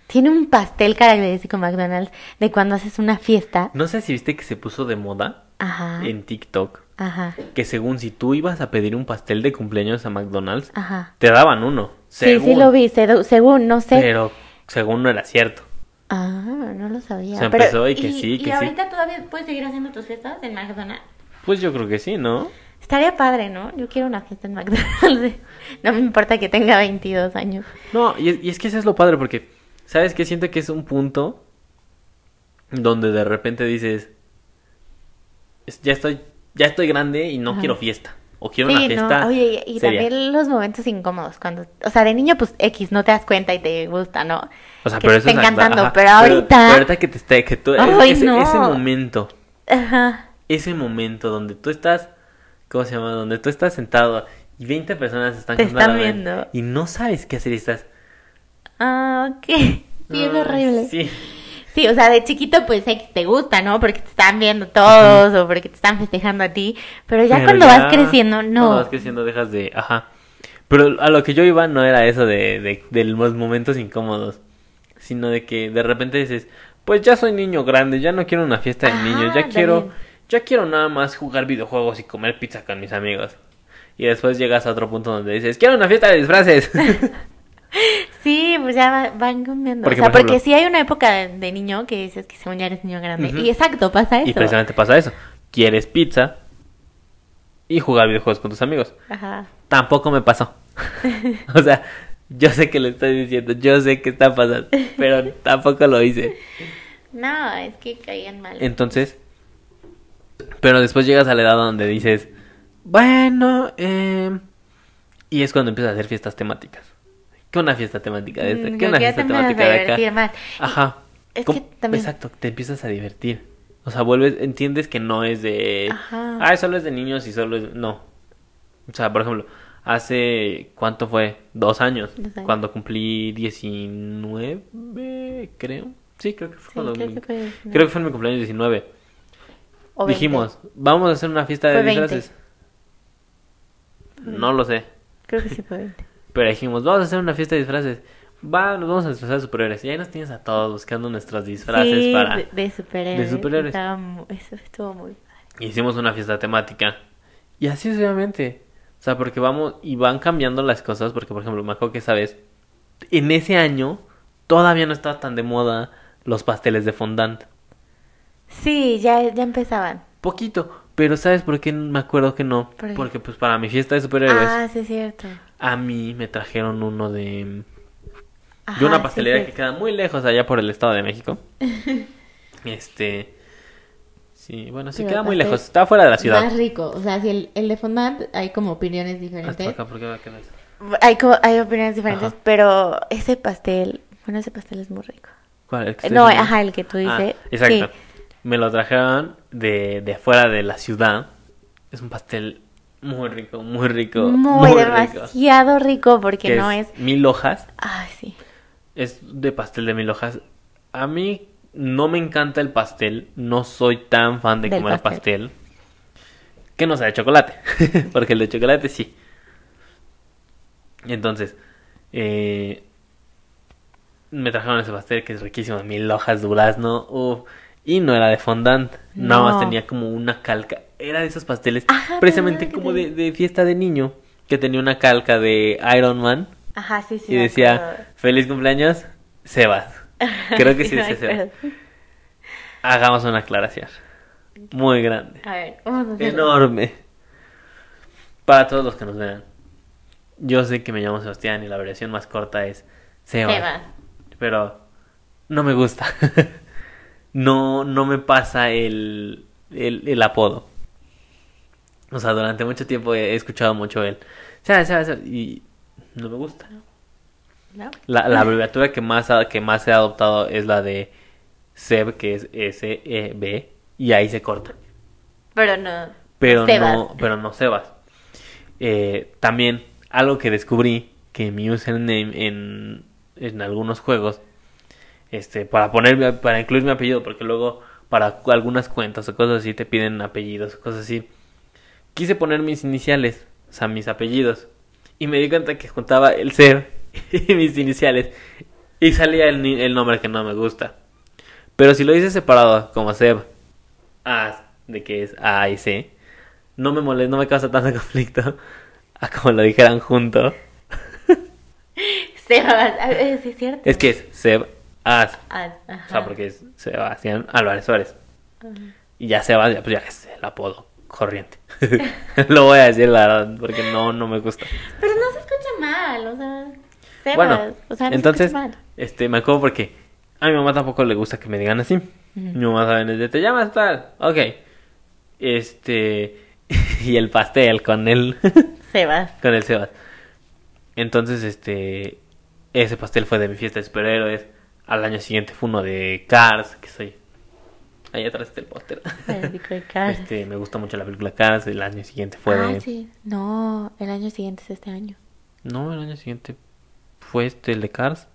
Tiene un pastel característico McDonald's de cuando haces una fiesta. No sé si viste que se puso de moda Ajá. en TikTok. Ajá. Que según si tú ibas a pedir un pastel de cumpleaños a McDonald's, Ajá. te daban uno. Sí, sí según, lo vi, se- según, no sé. Pero según no era cierto. Ah, no lo sabía. Se Pero- empezó y que sí, que ¿Y sí. ahorita todavía puedes seguir haciendo tus fiestas en McDonald's? Pues yo creo que sí, ¿no? Estaría padre, ¿no? Yo quiero una fiesta en McDonald's. No me importa que tenga 22 años. No, y es, y es que eso es lo padre porque, ¿sabes qué? Siento que es un punto donde de repente dices, "Es- ya estoy, ya estoy grande y no Ajá. quiero fiesta. o quiero una fiesta no. Oye, y también los momentos incómodos cuando, o sea, de niño pues X, no te das cuenta y te gusta, ¿no? O sea, que pero te eso está es encantando, ajá, pero ahorita- pero ahorita que te está que tú Ay, ese, no. ese momento, Ajá. ese momento donde tú estás ¿cómo se llama? Donde tú estás sentado y 20 personas están Te contando están viendo. y no sabes qué hacer y estás Ah, ok. Sí, es "Ay, horrible. Sí. Sí, o sea, de chiquito pues te gusta, ¿no? Porque te están viendo todos o porque te están festejando a ti. Pero ya Pero cuando ya, vas creciendo, no. Cuando vas creciendo dejas de, ajá. Pero a lo que yo iba no era eso de, de, de los momentos incómodos, sino de que de repente dices, pues ya soy niño grande, ya no quiero una fiesta de Ajá, niños, ya quiero, ya quiero nada más jugar videojuegos y comer pizza con mis amigos. Y después llegas a otro punto donde dices, quiero una fiesta de disfraces. Sí, pues ya va- van cambiando. Porque, o sea, por porque sí hay una época de, niño que dices que según ya eres niño grande. Y exacto, pasa eso. y precisamente pasa eso. Quieres pizza y jugar videojuegos con tus amigos. Ajá. Tampoco me pasó. o sea, yo sé que lo estoy diciendo, yo sé que está pasando, pero tampoco lo hice. No, es que caían mal. Entonces, pero después llegas a la edad donde dices, bueno, eh... y es cuando empiezas a hacer fiestas temáticas. ¿Qué una fiesta temática de esta? Mm, ¿Qué una que ya fiesta temática de acá? más. Ajá. Es ¿Cómo? que también- Exacto, te empiezas a divertir. O sea, vuelves, entiendes que no es de... Ajá. Ah, solo es de niños y solo es... No. O sea, por ejemplo, hace... ¿Cuánto fue? Dos años. Dos años. Cuando cumplí 19, creo. Sí, creo que fue Sí, cuando... creo mi- que fue 19. Creo que fue en mi cumpleaños 19. O 20. Dijimos, vamos a hacer una fiesta de Fue 20. disfraces. No lo sé. Creo que sí fue 20. Pero dijimos, vamos a hacer una fiesta de disfraces. Va, nos vamos a disfrazar de superhéroes. Y ahí nos tienes a todos buscando nuestros disfraces sí, para... de, de superhéroes. de superhéroes. Eso estuvo muy padre. Hicimos una fiesta temática. Y así sucesivamente. O sea, porque vamos y van cambiando las cosas. Porque, por ejemplo, me acuerdo que esa vez, en ese año, todavía no estaba tan de moda los pasteles de fondant. Sí, ya, ya empezaban. Poquito. Pero ¿sabes por qué me acuerdo que no? Porque, pues, para mi fiesta de superhéroes, Ah, sí es cierto. A mí me trajeron uno de... Ajá, de una pastelería sí. que queda muy lejos allá por el Estado de México. este... Sí, bueno, sí Pero queda muy lejos. Está fuera de la ciudad. Más rico. O sea, si el, el de fondant hay como opiniones diferentes. acá, ¿por qué va a quedar? Hay, como, hay opiniones diferentes, Ajá. pero ese pastel, bueno, ese pastel es muy rico. ¿Cuál? ¿El que estoy No, diciendo? ajá, el que tú Ah, dices. exacto. Sí. Me lo trajeron de, de fuera de la ciudad. Es un pastel muy rico, muy rico. Muy, demasiado rico porque Que no es... mil hojas. Ay, sí. Es de pastel de mil hojas. A mí no me encanta el pastel. No soy tan fan de Del comer pastel. pastel. Que no sea de chocolate. Porque el de chocolate sí. Entonces, eh, me trajeron ese pastel que es riquísimo. Mil hojas durazno. uf, y no era de fondant. Nada más No. tenía como una calca. Era de esos pasteles. Ajá, precisamente como de, de fiesta de niño. Que tenía una calca de Iron Man. Ajá, sí, sí. Y decía, acuerdo. feliz cumpleaños, Sebas. Creo que sí, me decía Sebas. Hagamos una aclaración. Muy grande. A ver, vamos a. Enorme. Para todos los que nos vean. Yo sé que me llamo Sebastián y la variación más corta es Sebas. Sebas. Pero no me gusta. no, no me pasa el, el, el apodo. O sea, durante mucho tiempo he escuchado mucho Sebas, y no me gusta. ¿No? La, la abreviatura que más, que más ha adoptado es la de SEB, que es S-E-B, y ahí se corta. Pero no. Pero Sebas. no, pero no Sebas. Eh, también, algo que descubrí, que mi username en, en algunos juegos, este, para poner, para incluir mi apellido, porque luego para algunas cuentas o cosas así te piden apellidos cosas así. Quise poner mis iniciales, o sea, mis apellidos, y me di cuenta que juntaba el SEB y mis iniciales, y salía el, el nombre que no me gusta. Pero si lo hice separado, como Seb, A, de que es A y C, no me molesta, no me causa tanto conflicto a como lo dijeran junto. Sebas. Es cierto. Es que es Seb As, Ah, ajá. o sea, porque es Sebastián Álvarez Suárez. Y ya Sebas, ya, pues ya es el apodo corriente. lo voy a decir la verdad, porque no, no me gusta. Pero no se escucha mal, o sea. Sebas. Bueno, o sea, no entonces, se mal. este, me acuerdo porque a mi mamá tampoco le gusta que me digan así. Mi mamá sabe desde te llamas tal, ok. Este, y el pastel con el, Sebas. con el Sebas. Entonces, este, ese pastel fue de mi fiesta de superhéroes. Al año siguiente fue uno de Cars, que soy... Ahí atrás está el póster. El Cars. Este, me gusta mucho la película Cars. El año siguiente fue ah, de... sí. No, el año siguiente es este año. No, el año siguiente fue este, el de Cars.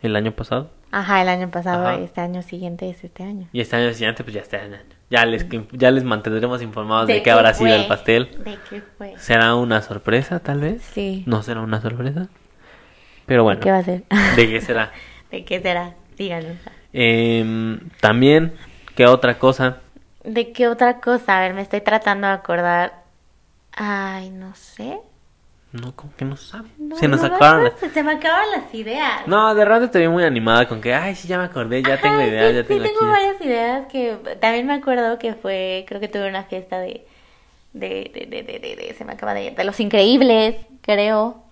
El año pasado. Ajá, el año pasado Ajá. este año siguiente es este año. Y este año siguiente, pues ya este año. Ya les, ya les mantendremos informados de, ¿De qué habrá sido el pastel. ¿De qué fue? ¿Será una sorpresa, tal vez? Sí. ¿No será una sorpresa? Pero bueno, ¿De qué va a ser? ¿de qué será? ¿De qué será? Díganos. Em, también, ¿qué otra cosa? ¿De qué otra cosa? A ver, me estoy tratando de acordar. Ay, no sé. No, como que no sabe. No, Se nos no acabaron. las- Se me acaban las ideas. No, de rato te vi muy animada con que, ay, sí, ya me acordé, ya tengo ideas, sí, ya sí, tengo tengo aquí. varias ideas que también me acuerdo que fue, creo que tuve una fiesta de, de, de, de, de, de- de- se me acaba de, de los increíbles, creo,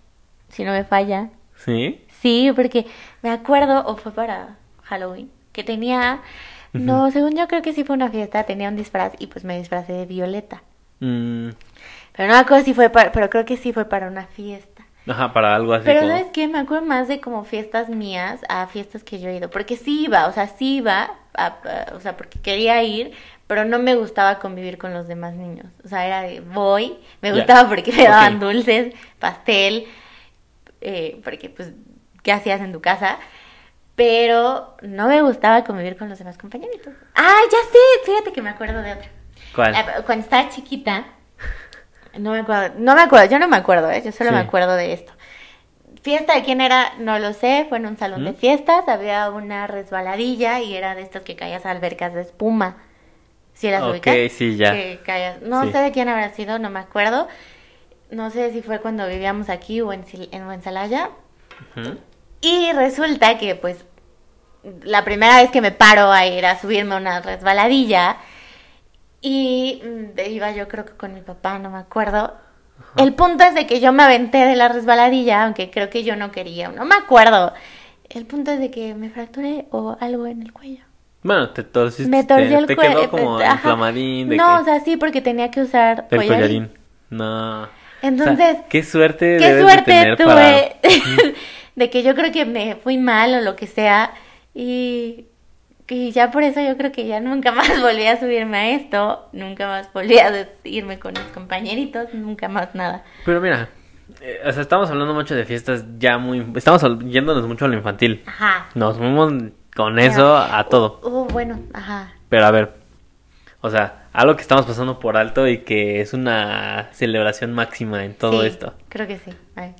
si no me falla. ¿Sí? Sí, porque me acuerdo, o fue para Halloween, que tenía, no, según yo creo que sí fue una fiesta, tenía un disfraz y pues me disfracé de Violeta. Mm, Pero no me acuerdo si fue para, pero creo que sí fue para una fiesta. ajá, para algo así Pero como... ¿sabes qué? Me acuerdo más de como fiestas mías a fiestas que yo he ido. Porque sí iba, o sea, sí iba, a- a- o sea, porque quería ir, pero no me gustaba convivir con los demás niños. O sea, era de voy, me gustaba porque me daban dulces, pastel, eh, porque pues, ¿qué hacías en tu casa? Pero no me gustaba convivir con los demás compañeritos. Ah, ya sé, fíjate que me acuerdo de otra. ¿Cuál? Eh, Cuando estaba chiquita, no me acuerdo, no me acuerdo, yo no me acuerdo, ¿eh? yo solo Sí. me acuerdo de esto. Fiesta de quién era, no lo sé, fue en un salón de ¿Mm? fiestas, había una resbaladilla y era de estas que caías a albercas de espuma. ¿Sí las Ok, ubicas? sí, ya. Que caías- No Sí. sé de quién habrá sido, no me acuerdo. No sé si fue cuando vivíamos aquí o en, en. Y resulta que, pues, la primera vez que me paro a ir a subirme a una resbaladilla, y mm, iba yo creo que con mi papá, no me acuerdo. El punto es de que yo me aventé de la resbaladilla, aunque creo que yo no quería, no me acuerdo. El punto es de que me fracturé o algo en el cuello. Bueno, te torciste. Me torcí te, el te cuello. quedó como ajá. inflamadín de No, que- o sea, sí, porque tenía que usar del collarín. collarín. No. Entonces, O sea, qué suerte qué debes de suerte tener tuve para... de que yo creo que me fui mal o lo que sea y, y ya por eso yo creo que ya nunca más volví a subirme a esto, nunca más volví a irme con mis compañeritos, nunca más nada. Pero mira, eh, o sea, estamos hablando mucho de fiestas ya muy... Estamos yéndonos mucho a lo infantil. Ajá. Nos fuimos con eso a todo. Oh, bueno, ajá. Pero a ver, o sea, algo que estamos pasando por alto y que es una celebración máxima en todo Sí, esto. Creo que sí.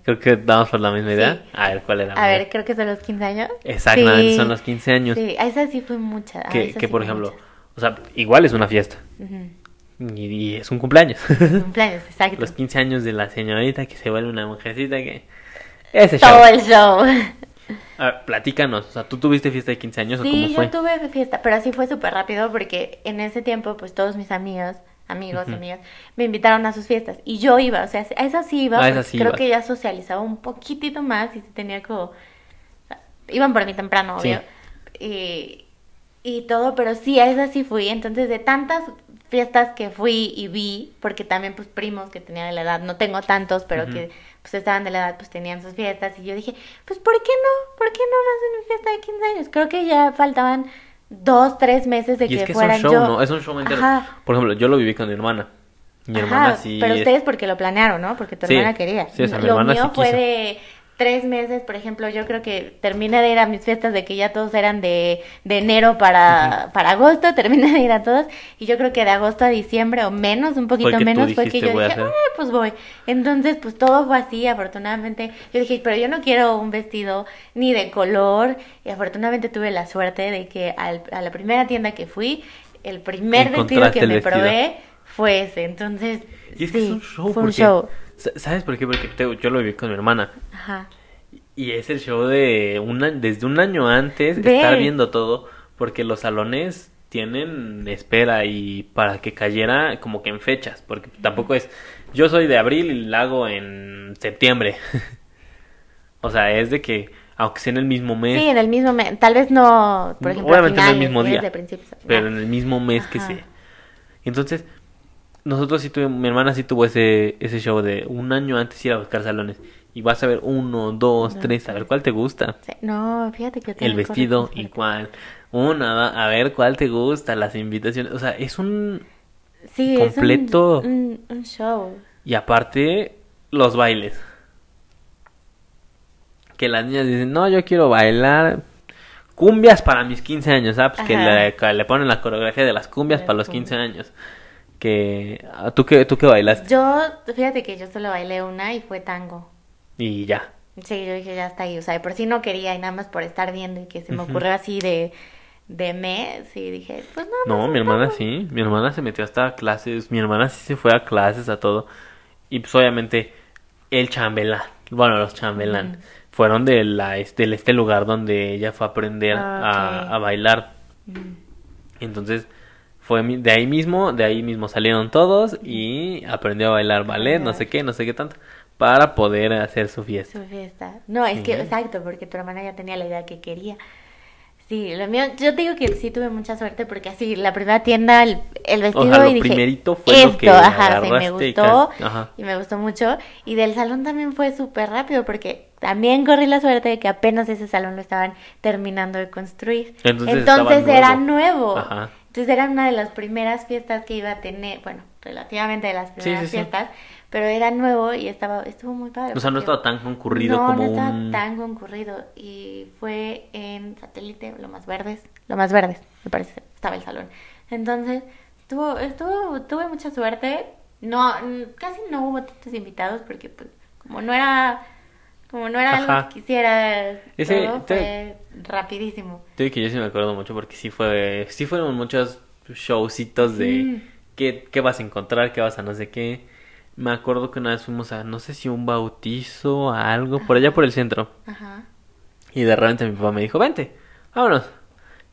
Creo que damos por la misma Sí. idea. A ver, ¿cuál era? A ver, creo que son los 15 años. Exactamente, Sí. son los 15 años. Sí, a esa sí fue mucha. que, que por ejemplo, o sea, igual es una fiesta. Y es un cumpleaños. Cumpleaños, exacto. los 15 años de la señorita que se vuelve una mujercita que... Ese show. Todo el show. A ver, platícanos, o sea, ¿tú tuviste fiesta de 15 años o Sí, cómo fue? yo tuve fiesta, pero así fue súper rápido porque en ese tiempo, pues todos mis amigos, amigos, Ujú. amigas, me invitaron a sus fiestas y yo iba, o sea, a esas sí iba, esas sí creo ibas. que ya socializaba un poquitito más y sí tenía como, o sea, iban por mí temprano, Sí. obvio, y, y todo, pero sí, a esas sí fui, entonces de tantas fiestas que fui y vi, porque también pues primos que tenía de la edad, no tengo tantos, pero que pues estaban de la edad, pues tenían sus fiestas y yo dije, pues ¿por qué no? ¿Por qué no me hacen mi fiesta de 15 años? Creo que ya faltaban dos, tres meses de Y que, es que es fueran un show, yo. ¿no? Es un show entero. Ajá. Por ejemplo, yo lo viví con mi hermana. Mi Ajá, hermana sí... pero es- ustedes porque lo planearon, ¿no? Porque tu Sí, hermana quería. sí, mi lo hermana mío sí fue de tres meses, por ejemplo, yo creo que terminé de ir a mis fiestas de que ya todos eran de, de enero para, para agosto, terminé de ir a todos y yo creo que de agosto a diciembre o menos, un poquito menos, fue que dijiste, yo "Voy a dije, hacer". "Ah, pues voy. Entonces, pues todo fue así, afortunadamente. Yo dije, pero yo no quiero un vestido ni de color y afortunadamente tuve la suerte de que al- a la primera tienda que fui, el primer vestido que me vestido. probé fue ese. Entonces, Y es que sí, es un show, fue un porque- show. ¿Sabes por qué? Porque te- yo lo viví con mi hermana. Ajá. Y es el show de un a- desde un año antes Ve. estar viendo todo, porque los salones tienen espera y para que cayera como que en fechas, porque tampoco es yo soy de abril y la hago en septiembre. o sea, es de que aunque sea en el mismo mes, Sí, en el mismo mes. Tal vez no, por ejemplo, Obviamente a el mismo día, pero en el mismo mes que sea. Entonces, nosotros sí tuvimos, mi hermana sí tuvo ese, ese show de un año antes ir a buscar salones. Y vas a ver uno, dos, No, tres, a ver cuál te gusta. Sí, No, fíjate que El vestido con igual. Una, a ver cuál te gusta, las invitaciones. O sea, es un... Sí, es un- completo. un, un show. Y aparte, los bailes. Que las niñas dicen, no, yo quiero bailar cumbias para mis 15 años, ¿sabes? Que Ajá. le, que le ponen la coreografía de las cumbias para los cumbias. 15 años. Que... ah, ¿Tú qué, tú qué bailaste? Yo, fíjate que yo solo bailé una y fue tango. Y ya. Sí, yo dije, ya está ahí. O sea, de por sí no quería y nada más por estar viendo y que se me ocurrió así de, de mes y dije, pues nada No, mi hermana tango. sí. Mi hermana se metió hasta a clases. Mi hermana sí se fue a clases, a todo. Y pues obviamente el chambelán. Bueno, los chambelán. Fueron de la, este, este lugar donde ella fue a aprender Ah, a, a bailar. Mm. Entonces, fue de ahí mismo, de ahí mismo salieron todos y aprendió a bailar ballet, no sé qué, no sé qué tanto, para poder hacer su fiesta. Su fiesta. No, es que, exacto, porque tu hermana ya tenía la idea que quería. Sí, lo mío, yo digo que sí tuve mucha suerte porque así, la primera tienda, el, el vestido Ojalá, lo y dije, primerito fue lo que ajá, sí, me y gustó cas- ajá. y me gustó mucho. Y del salón también fue súper rápido porque también corrí la suerte de que apenas ese salón lo estaban terminando de construir. Entonces estaba era nuevo. nuevo. Ajá. Entonces era una de las primeras fiestas que iba a tener, bueno, relativamente de las primeras sí, sí. fiestas, pero era nuevo y estaba, estuvo muy padre. O sea, no estaba tan concurrido no, como no estaba un... tan concurrido y fue en satélite, lo más verdes, lo más verdes, me parece, estaba el salón. Entonces, estuvo, estuvo, tuve mucha suerte. No, casi no hubo tantos invitados porque pues como no era, como no era Ajá. algo que quisiera Ese- todo, te- fue rapidísimo. Te que yo sí me acuerdo mucho porque sí fue, sí fueron muchos showcitos de Mm. qué, qué vas a encontrar, qué vas a no sé qué. Me acuerdo que una vez fuimos a, no sé si un bautizo, a algo, por allá por el centro. Ajá. Y de repente mi papá me dijo, vente, vámonos.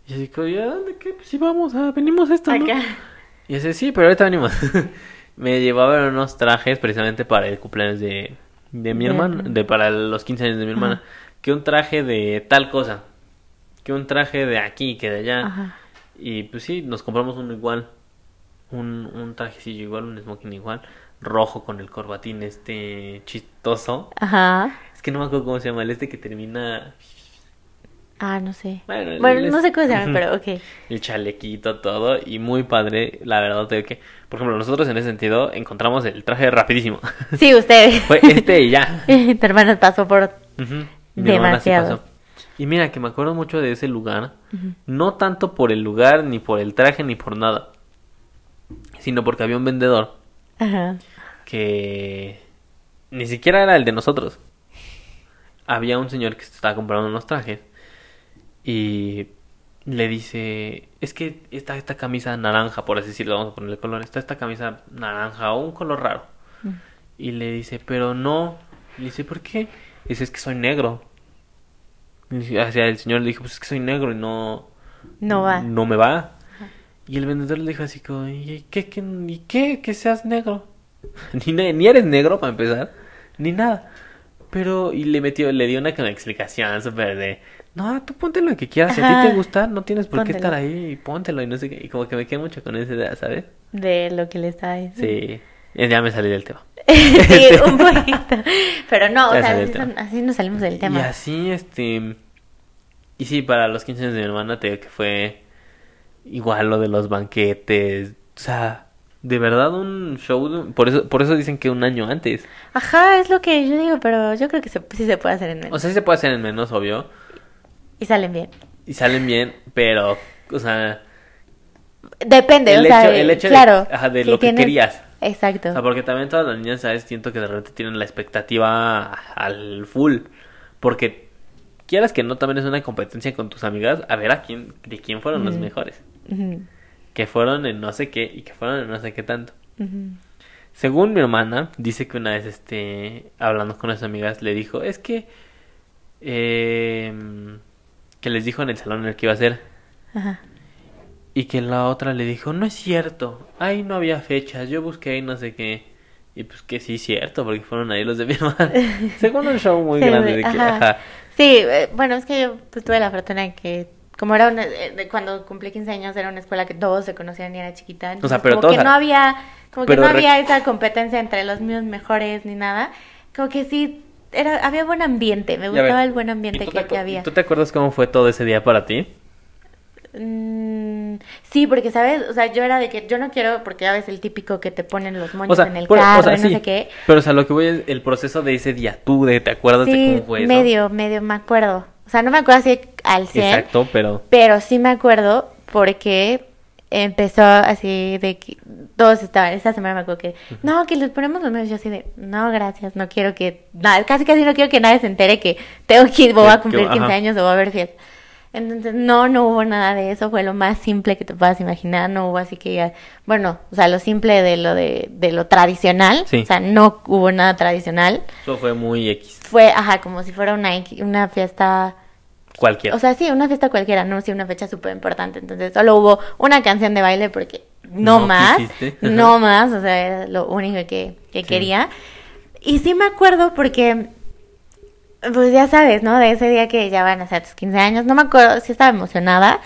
Y yo digo, ¿y a dónde qué? Pues sí, vamos, a, venimos a esto, ¿no? Acá. Y dice, sí, pero ahorita venimos. me ver unos trajes precisamente para el cumpleaños de, de mi hermana, de para los 15 años de mi hermana. Ajá. Que un traje de tal cosa, que un traje de aquí, que de allá. Ajá. Y pues sí, nos compramos uno igual. Un, un trajecillo igual, un smoking igual. Rojo con el corbatín este chistoso. Ajá. Es que no me acuerdo cómo se llama, el este que termina... Ah, no sé. Bueno, Bueno, no sé cómo se llama, pero ok. El chalequito, todo. Y muy padre, la verdad, te digo que... Por ejemplo, nosotros en ese sentido encontramos el traje rapidísimo. Sí, usted. Fue este y ya. tu hermana pasó por... Demasiado. pasó. Y mira, que me acuerdo mucho de ese lugar. No tanto por el lugar, ni por el traje, ni por nada. Sino porque había un vendedor Ajá. que ni siquiera era el de nosotros. Había un señor que estaba comprando unos trajes y le dice, es que está esta camisa naranja, por así decirlo, vamos a ponerle color, está esta camisa naranja o un color raro. Y le dice, pero no. Le dice, ¿por qué? Dice, es que soy negro. Y sea, el señor le dijo, pues es que soy negro y no... No va. No me va. Y el vendedor le dijo así como, ¿y qué, qué, ¿y qué? Que seas negro. ni, ni eres negro para empezar, ni nada. Pero, y le metió, le dio una como explicación súper de, no, tú ponte lo que quieras, si a ti te gusta, no tienes por qué estar ahí, póntelo y no sé qué. Y como que me quedé mucho con esa idea, ¿sabes? De lo que le está diciendo. Sí, ya me salí del tema. sí, un poquito. Pero no, o sea, así, tema. son- así nos salimos del Y tema. así, este... Y sí, para los 15 años de mi hermana te digo que fue igual lo de los banquetes. O sea, de verdad un show... de- Por eso, por eso dicen que un año antes. Ajá, es lo que yo digo, pero yo creo que se- sí se puede hacer en menos. O sea, sí se puede hacer en menos, obvio. Y salen bien. Y salen bien, pero... O sea, Depende, el o sea, hecho, el hecho de- claro. ajá, de, si lo que querías. Exacto. O sea, porque también todas las niñas, ¿sabes? Siento que de repente tienen la expectativa al full. Porque quieras que no, también es una competencia con tus amigas a ver a quién, de quién fueron los mejores. Ujú, Que fueron en no sé qué y que fueron en no sé qué tanto. ujú. Según mi hermana, dice que una vez, este, hablando con las amigas, le dijo, es que, eh, que les dijo en el salón en el que iba a ser. Ajá. Y que la otra le dijo, no es cierto, ahí no había fechas, yo busqué ahí no sé qué. Y pues que sí, cierto, porque fueron ahí los de mi hermana. Según un show muy Sí, grande de que, ajá. ajá. Sí, eh, bueno, es que yo pues, tuve la fortuna de que como era una- eh, de cuando cumplí 15 años, era una escuela que todos se conocían y era chiquita. Entonces, pero como todos que no había, como que no había esa competencia entre los míos mejores ni nada. Como que sí, era, había buen ambiente, me gustaba el buen ¿y ambiente que, había. ¿Tú te acuerdas cómo fue todo ese día para ti? Mm, sí, porque sabes, o sea, yo era de que yo no quiero, porque ya ves el típico que te ponen los moños O sea, en el por- o carro sea, y no sé qué. Pero o sea, lo que voy es el proceso de ese día. ¿Tú de, te acuerdas de Sí, cómo fue eso? medio, medio me acuerdo. O sea, no me acuerdo así al 100, Exacto, pero... pero sí me acuerdo porque empezó así de que todos estaban, esta semana me acuerdo que, no, que les ponemos los medios, yo así de, no, gracias, no quiero que, nada, casi casi no quiero que nadie se entere que tengo que ir, voy a cumplir que- 15 ajá. años o va a haber fiesta. Entonces, no, no hubo nada de eso, fue lo más simple que te puedas imaginar, no hubo así que ya, bueno, o sea, lo simple de lo de, de lo tradicional, Sí. o sea, no hubo nada tradicional, Eso fue muy X. fue, ajá, como si fuera una, una fiesta Cualquiera. o sea, sí, una fiesta cualquiera, no, sí, una fecha súper importante. Entonces, solo hubo una canción de baile porque no, No más, quisiste. no más, o sea, era lo único que, que Sí. quería. Y sí me acuerdo porque, pues ya sabes, ¿no? De ese día que ya van a ser tus 15 años, no me acuerdo, sí estaba emocionada.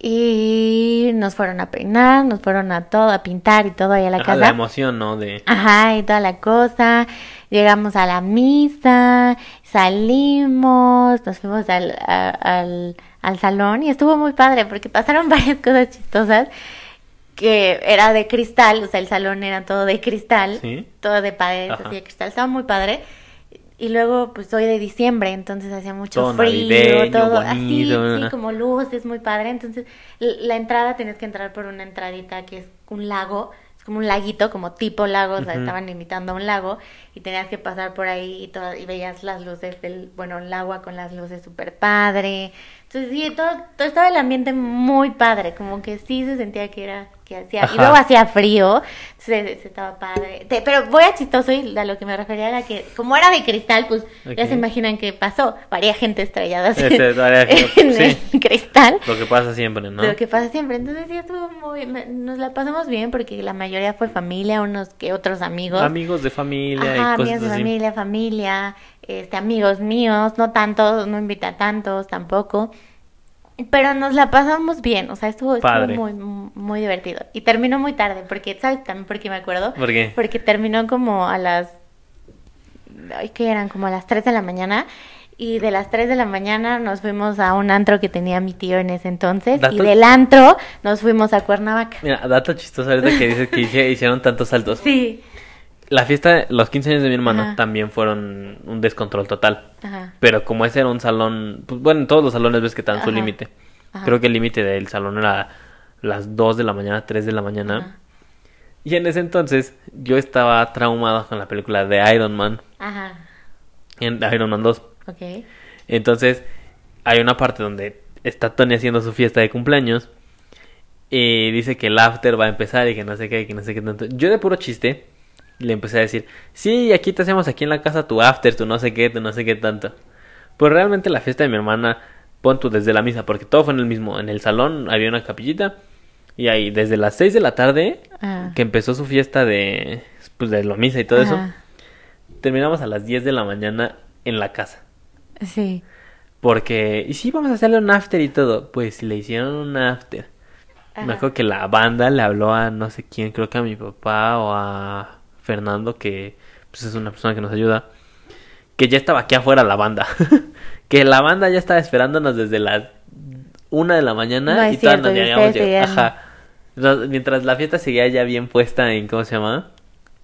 Y nos fueron a peinar, nos fueron a todo, a pintar y todo ahí a la Ajá, casa. la emoción, ¿no? De... Ajá, y toda la cosa. Llegamos a la misa, salimos, nos fuimos al, a- al, al salón y estuvo muy padre porque pasaron varias cosas chistosas que era de cristal, o sea, el salón era todo de cristal, Sí. todo de paredes Ajá. así de cristal, estaba muy padre. Y luego, pues, soy de diciembre, entonces hacía mucho Todo frío, todo así, sí, como luces, muy padre. Entonces, la entrada tenías que entrar por una entradita que es un lago, es como un laguito, como tipo lago, o sea, estaban invitando a un lago y tenías que pasar por ahí y, todo, y veías las luces del, bueno, el agua con las luces súper padre. Entonces, sí, todo, todo estaba el ambiente muy padre, como que sí se sentía que era, que hacía, Ajá. y luego hacía frío, se, se estaba padre. Te- pero voy a chistoso y a lo que me refería era que, como era de cristal, pues ya se imaginan qué pasó, varía gente estrellada así gente, en sí. cristal. Lo que pasa siempre, ¿no? Lo que pasa siempre. Entonces sí estuvo muy, nos la pasamos bien porque la mayoría fue familia, unos que otros amigos. Amigos de familia Ajá, y cosas amigos de así. familia, familia, este, amigos míos, no tantos, no invita a tantos tampoco. Pero nos la pasamos bien, o sea, estuvo, estuvo muy, muy divertido. Y terminó muy tarde, porque, ¿sabes también por qué me acuerdo? ¿Por qué? Porque terminó como a las, ay, ¿qué eran? Como a las 3 de la mañana. Y de las 3 de la mañana nos fuimos a un antro que tenía mi tío en ese entonces. Y Datos- del antro nos fuimos a Cuernavaca. Mira, dato chistoso ahorita que dices que hicieron tantos saltos. Sí. La fiesta, los 15 años de mi hermano Ajá. también fueron un descontrol total. Ajá. Pero como ese era un salón, pues bueno, en todos los salones ves que dan su límite. Creo que el límite del salón era las 2 de la mañana, 3 de la mañana. Y en ese entonces yo estaba traumado con la película de Iron Man, Ajá. en Iron Man 2. Ok. Entonces hay una parte donde está Tony haciendo su fiesta de cumpleaños y dice que el after va a empezar y que no sé qué, que no sé qué tanto. Yo de puro chiste le empecé a decir, sí, aquí te hacemos aquí en la casa tu after, tu no sé qué, tu no sé qué tanto. Pues realmente la fiesta de mi hermana, pon tú desde la misa, porque todo fue en el mismo, en el salón había una capillita y ahí desde las 6 de la tarde Ah. que empezó su fiesta de, pues de la misa y todo eso, terminamos a las 10 de la mañana en la casa. Sí. Porque, y sí, vamos a hacerle un after y todo. Pues le hicieron un after. Ajá. Me acuerdo que la banda le habló a no sé quién, creo que a mi papá o a Fernando, que pues es una persona que nos ayuda. Que ya estaba aquí afuera la banda. que la banda ya estaba esperándonos desde las una de la mañana No y es todavía cierto, no habíamos llegado. Ajá. Mientras la fiesta seguía ya bien puesta en, ¿cómo se llama?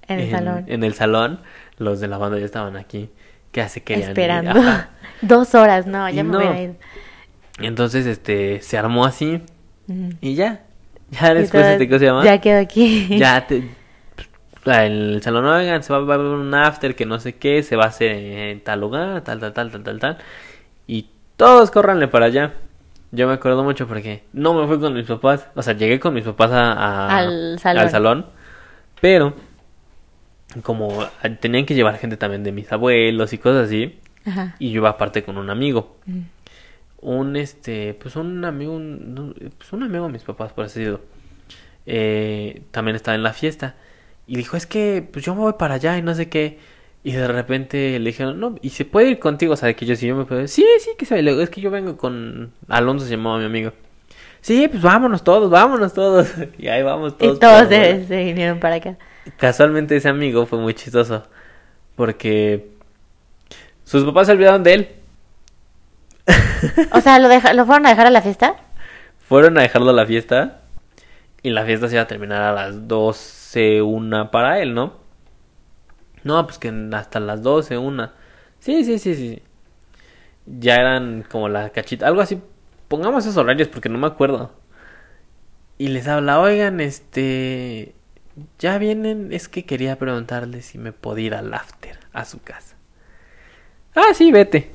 En el salón. En el salón, los de la banda ya estaban aquí. Que hace que Esperando. Ajá. Dos horas, no, ya Y me no. hubiera ido. Entonces, este, se armó así y ya. Ya después, este, ¿cómo se llama? Ya quedó aquí. Ya te... En el salón, oigan, se va, va a haber un after que no sé qué, se va a hacer en tal lugar, tal, tal, tal, tal, tal, tal. Y todos córranle para allá. Yo me acuerdo mucho porque no me fui con mis papás. O sea, llegué con mis papás a, a- Al salón. salón, Pero, como tenían que llevar gente también de mis abuelos y cosas así. Ajá. Y yo iba aparte con un amigo Mm. un este pues un amigo un, pues un amigo de mis papás por así decirlo eh, también estaba en la fiesta y dijo es que pues yo me voy para allá y no sé qué Y de repente le dijeron, no, ¿y se puede ir contigo? O sea, que yo si yo me puedo... Sí, sí, que se Es que yo vengo con... Alonso se llamaba mi amigo. Sí, pues vámonos todos, vámonos todos. Y ahí vamos todos. y todos se, se vinieron para acá. Casualmente ese amigo fue muy chistoso. Porque sus papás se olvidaron de él. O sea, ¿lo, deja- ¿lo fueron a dejar a la fiesta? Fueron a dejarlo a la fiesta. Y la fiesta se iba a terminar a las 12, una para él, ¿no? No, pues que hasta las 12, una. Sí, sí, sí, sí. Ya eran como la cachita. Algo así. Pongamos esos horarios porque no me acuerdo. Y les habla, oigan, este. Ya vienen. Es que quería preguntarle si me podía ir al after, a su casa. Ah, sí, vete.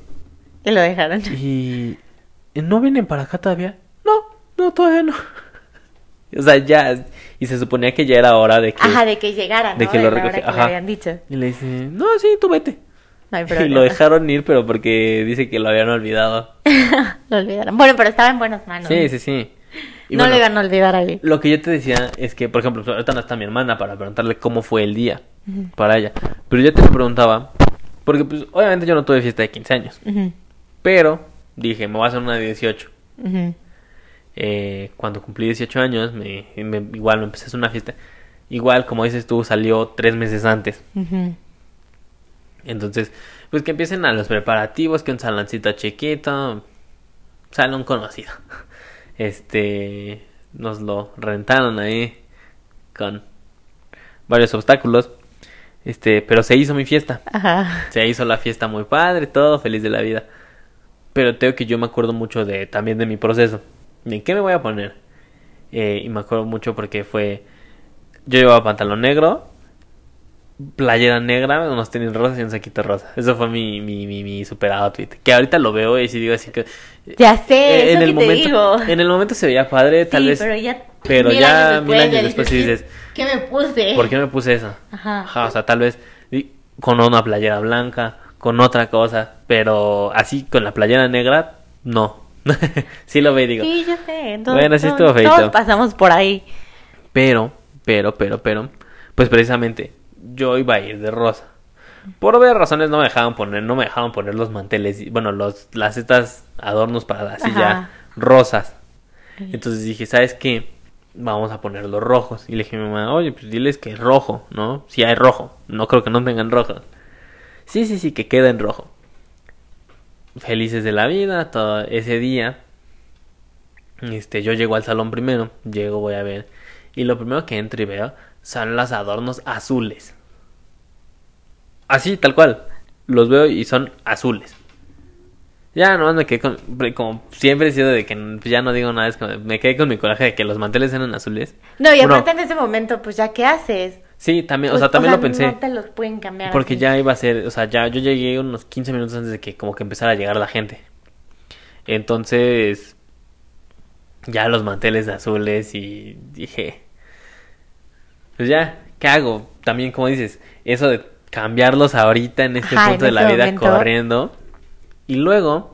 Y lo dejaron. Y... ¿No vienen para acá todavía? No, no, todavía no. O sea, ya... Y se suponía que ya era hora de que... Ajá, de que llegaran, de ¿no? que De lo recoge- que le ajá. habían dicho. Y le dice, no, sí, tú vete. No hay Y problema. lo dejaron ir, pero porque dice que lo habían olvidado. lo olvidaron. Bueno, pero estaba en buenas manos. Sí, sí, sí. Y no bueno, le iban a olvidar a él. Lo que yo te decía es que, por ejemplo, ahorita no está mi hermana para preguntarle cómo fue el día para ella. Pero yo te lo preguntaba, porque pues obviamente yo no tuve fiesta de 15 años. Ujú, Pero dije, me voy a hacer una de 18. ujú. Eh, cuando cumplí 18 años, me, me- igual me empecé a hacer una fiesta. Igual, como dices tú, salió tres meses antes. Entonces, pues que empiecen a los preparativos, que un saloncito chiquito, salón conocido. Este, nos lo rentaron ahí con varios obstáculos. Este, pero se hizo mi fiesta. Ajá. Se hizo la fiesta muy padre, todo feliz de la vida. Pero tengo que yo me acuerdo mucho de también de mi proceso. ¿De qué me voy a poner? Eh, y me acuerdo mucho porque fue... Yo llevaba pantalón negro, playera negra, unos tenis rosas y un saquito rosa. Eso fue mi, mi, mi, mi super outfit. Que ahorita lo veo y si digo así que... Ya sé, eh, eso en, el que te momento, digo. en el momento se veía padre, tal sí, vez... pero ya, pero mil ya años mil años ya después sí dices, ¿qué me puse? ¿Por qué me puse eso? Ajá. Ajá, o sea, tal vez con una playera blanca, con otra cosa, pero así con la playera negra, no. sí lo ve, digo. Sí, yo sé. todos- Bueno, sí estuvo feito. Todos pasamos por ahí. Pero, pero, pero, pero, pues precisamente yo iba a ir de rosa. Por obvias razones no me dejaban poner, no me dejaban poner los manteles, y- bueno, los, las estas adornos para la silla Ajá. rosas. Entonces dije, ¿sabes qué? Vamos a poner los rojos. Y le dije a mi mamá, oye, pues diles que es rojo, ¿no? Si hay rojo. No creo que no tengan rojo. Sí, sí, sí, que queda en rojo. Felices de la vida, todo ese día. Este, yo llego al salón primero, llego, voy a ver. Y lo primero que entro y veo son los adornos azules. Así, tal cual. Los veo y son azules. Ya no me quedé con. Como siempre he sido de que ya no digo nada, es como- me quedé con mi coraje de que los manteles eran azules. No, y aparte en ese momento, pues ya, ¿qué haces? Sí, también, Pues, o sea, también lo pensé. No te los pueden cambiar. Porque así. ya iba a ser, o sea, ya yo llegué unos 15 minutos antes de que como que empezara a llegar la gente. Entonces, ya los manteles azules y dije, pues ya, ¿qué hago? También como dices, eso de cambiarlos ahorita en este Ajá, punto en de la vida momento. corriendo. Y luego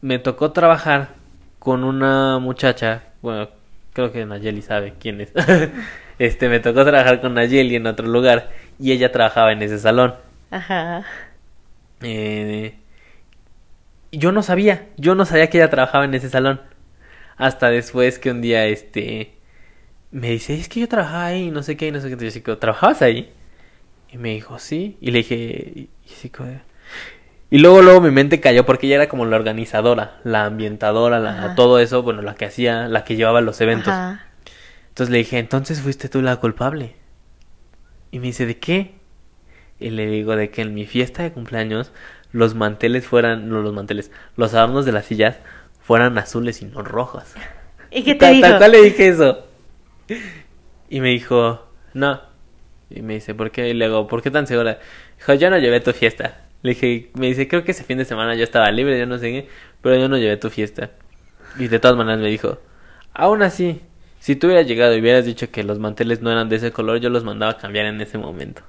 me tocó trabajar con una muchacha, bueno, creo que Nayeli sabe quién es. este, me tocó trabajar con Nayeli en otro lugar y ella trabajaba en ese salón. Ajá. Eh, yo no sabía, yo no sabía que ella trabajaba en ese salón. Hasta después que un día, este, me dice, es que yo trabajaba ahí, no sé qué, y no sé qué. Yo como, ¿trabajabas ahí? Y me dijo, sí. Y le dije, y, y y luego, luego mi mente cayó porque ella era como la organizadora, la ambientadora, la, Ajá. todo eso, bueno, la que hacía, la que llevaba los eventos. Ajá. Entonces le dije, entonces fuiste tú la culpable. Y me dice, ¿de qué? Y le digo de que en mi fiesta de cumpleaños los manteles fueran, no los manteles, los adornos de las sillas fueran azules y no rojos. ¿Y qué te dijo? tal cual le dije eso. Y me dijo, no. Y me dice, ¿por qué? Y le digo, ¿por qué tan segura? Dijo, yo no llevé tu fiesta. Le dije, me dice, creo que ese fin de semana yo estaba libre, yo no sé qué, pero yo no llevé tu fiesta. Y de todas maneras me dijo, aún así, si tú hubieras llegado y hubieras dicho que los manteles no eran de ese color, yo los mandaba a cambiar en ese momento.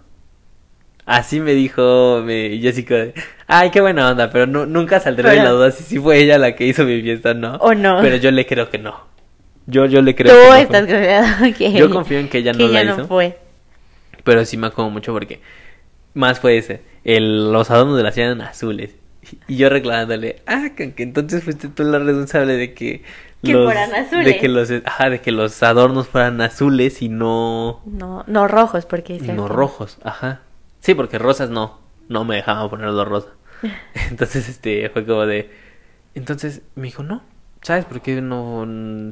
Así me dijo Jessica, ay, qué buena onda, pero nu- nunca saldré de la duda si sí fue ella la que hizo mi fiesta, ¿no? ¿O no? Pero yo le creo que no. Yo, yo le creo Tú que no estás confiado que Yo confío en que ella no que la ella hizo. no fue. Pero sí me acuerdo mucho porque más fue ese. el, los adornos de la ciudad eran azules. Y yo reclamándole, ah, que entonces fuiste tú la responsable de que Que fueran azules. de que los ajá, de que los adornos fueran azules y no No, no rojos, porque... no rojos, ajá. Sí, porque rosas no, no me dejaban ponerlo rosa. Entonces, este, fue como de... Entonces me dijo, no, ¿sabes por qué no?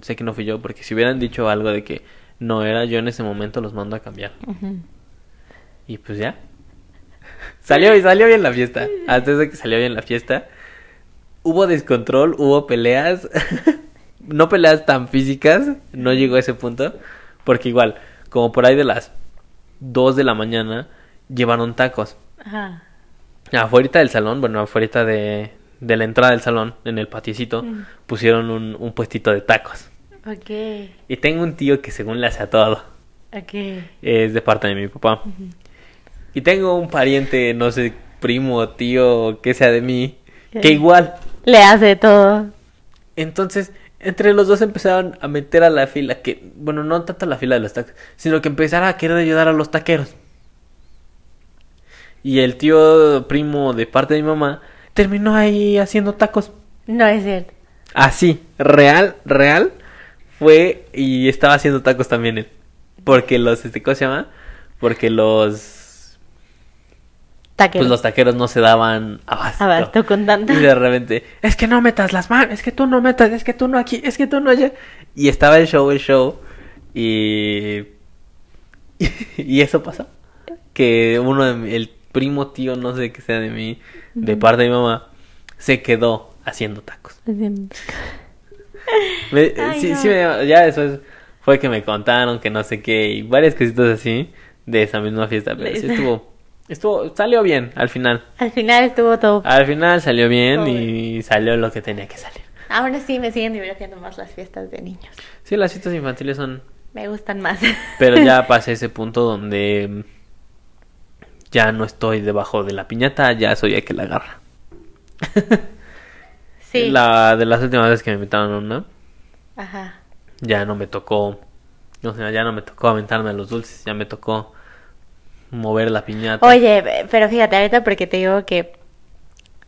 Sé que no fui yo, porque si hubieran dicho algo de que no era yo en ese momento, los mando a cambiar. Y pues ya. Salió y salió bien la fiesta. Antes de que salió bien la fiesta. Hubo descontrol, hubo peleas. no peleas tan físicas. No llegó a ese punto. Porque igual, como por ahí de las 2 de la mañana, llevaron tacos. Ajá. Afuera del salón, bueno, afuera de, de la entrada del salón, en el patiecito, Mm. pusieron un, un puestito de tacos. Ok, Y tengo un tío que según le hace a todo. ok. Es de parte de mi papá. Y tengo un pariente, no sé, primo, tío, que sea de mí, que igual. Le hace todo. Entonces, entre los dos empezaron a meter a la fila, que, bueno, no tanto a la fila de los tacos, sino que empezaron a querer ayudar a los taqueros. Y el tío primo de parte de mi mamá terminó ahí haciendo tacos. No es cierto. Así, real, real, fue y estaba haciendo tacos también él. Porque los, este, ¿cómo se llama? Porque los, Pues los taqueros no se daban abasto. Abasto con tanto. Y de repente, es que no metas las manos, es que tú no metas, es que tú no aquí, es que tú no allá. Y estaba el show, el show, y... y eso pasó. Que uno de mi- el primo tío, no sé qué sea de mí, de parte de mi mamá, se quedó haciendo tacos. Me- Ay, sí, no. sí me- ya después fue que me contaron que no sé qué y varias cositas así de esa misma fiesta, pero sí estuvo, estuvo, salió bien al final. Al final estuvo todo. Al final salió bien y salió lo que tenía que salir. Ahora sí me siguen divirtiendo más las fiestas de niños. Sí, las fiestas infantiles son, Me gustan más. pero ya pasé ese punto donde ya no estoy debajo de la piñata, ya soy el que la agarra. sí. La de las últimas veces que me invitaron a una, Ajá. ya no me tocó, o sea, ya no me tocó aventarme a los dulces, ya me tocó mover la piñata. Oye, pero fíjate, ahorita porque te digo que,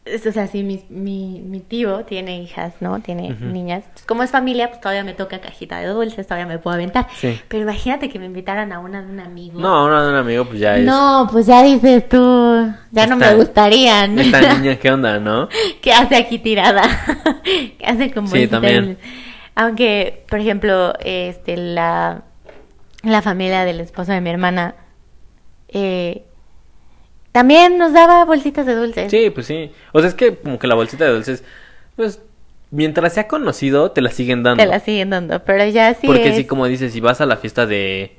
o sea, sí, mi, mi, mi tío tiene hijas, ¿no? Tiene niñas. Entonces, como es familia, pues todavía me toca cajita de dulces, todavía me puedo aventar. Sí. Pero imagínate que me invitaran a una de un amigo. No, una de un amigo pues ya es. No, pues ya dices tú, ya no me gustarían. Esta niña, ¿qué onda, no? ¿Qué hace aquí tirada? ¿Qué hace como Sí, también. Aunque, por ejemplo, este la, la familia del esposo de mi hermana eh, también nos daba bolsitas de dulces. Sí, pues sí. O sea, es que como que la bolsita de dulces, pues mientras sea conocido, te la siguen dando. Te la siguen dando, pero ya sí Porque es- sí, como dices, si vas a la fiesta de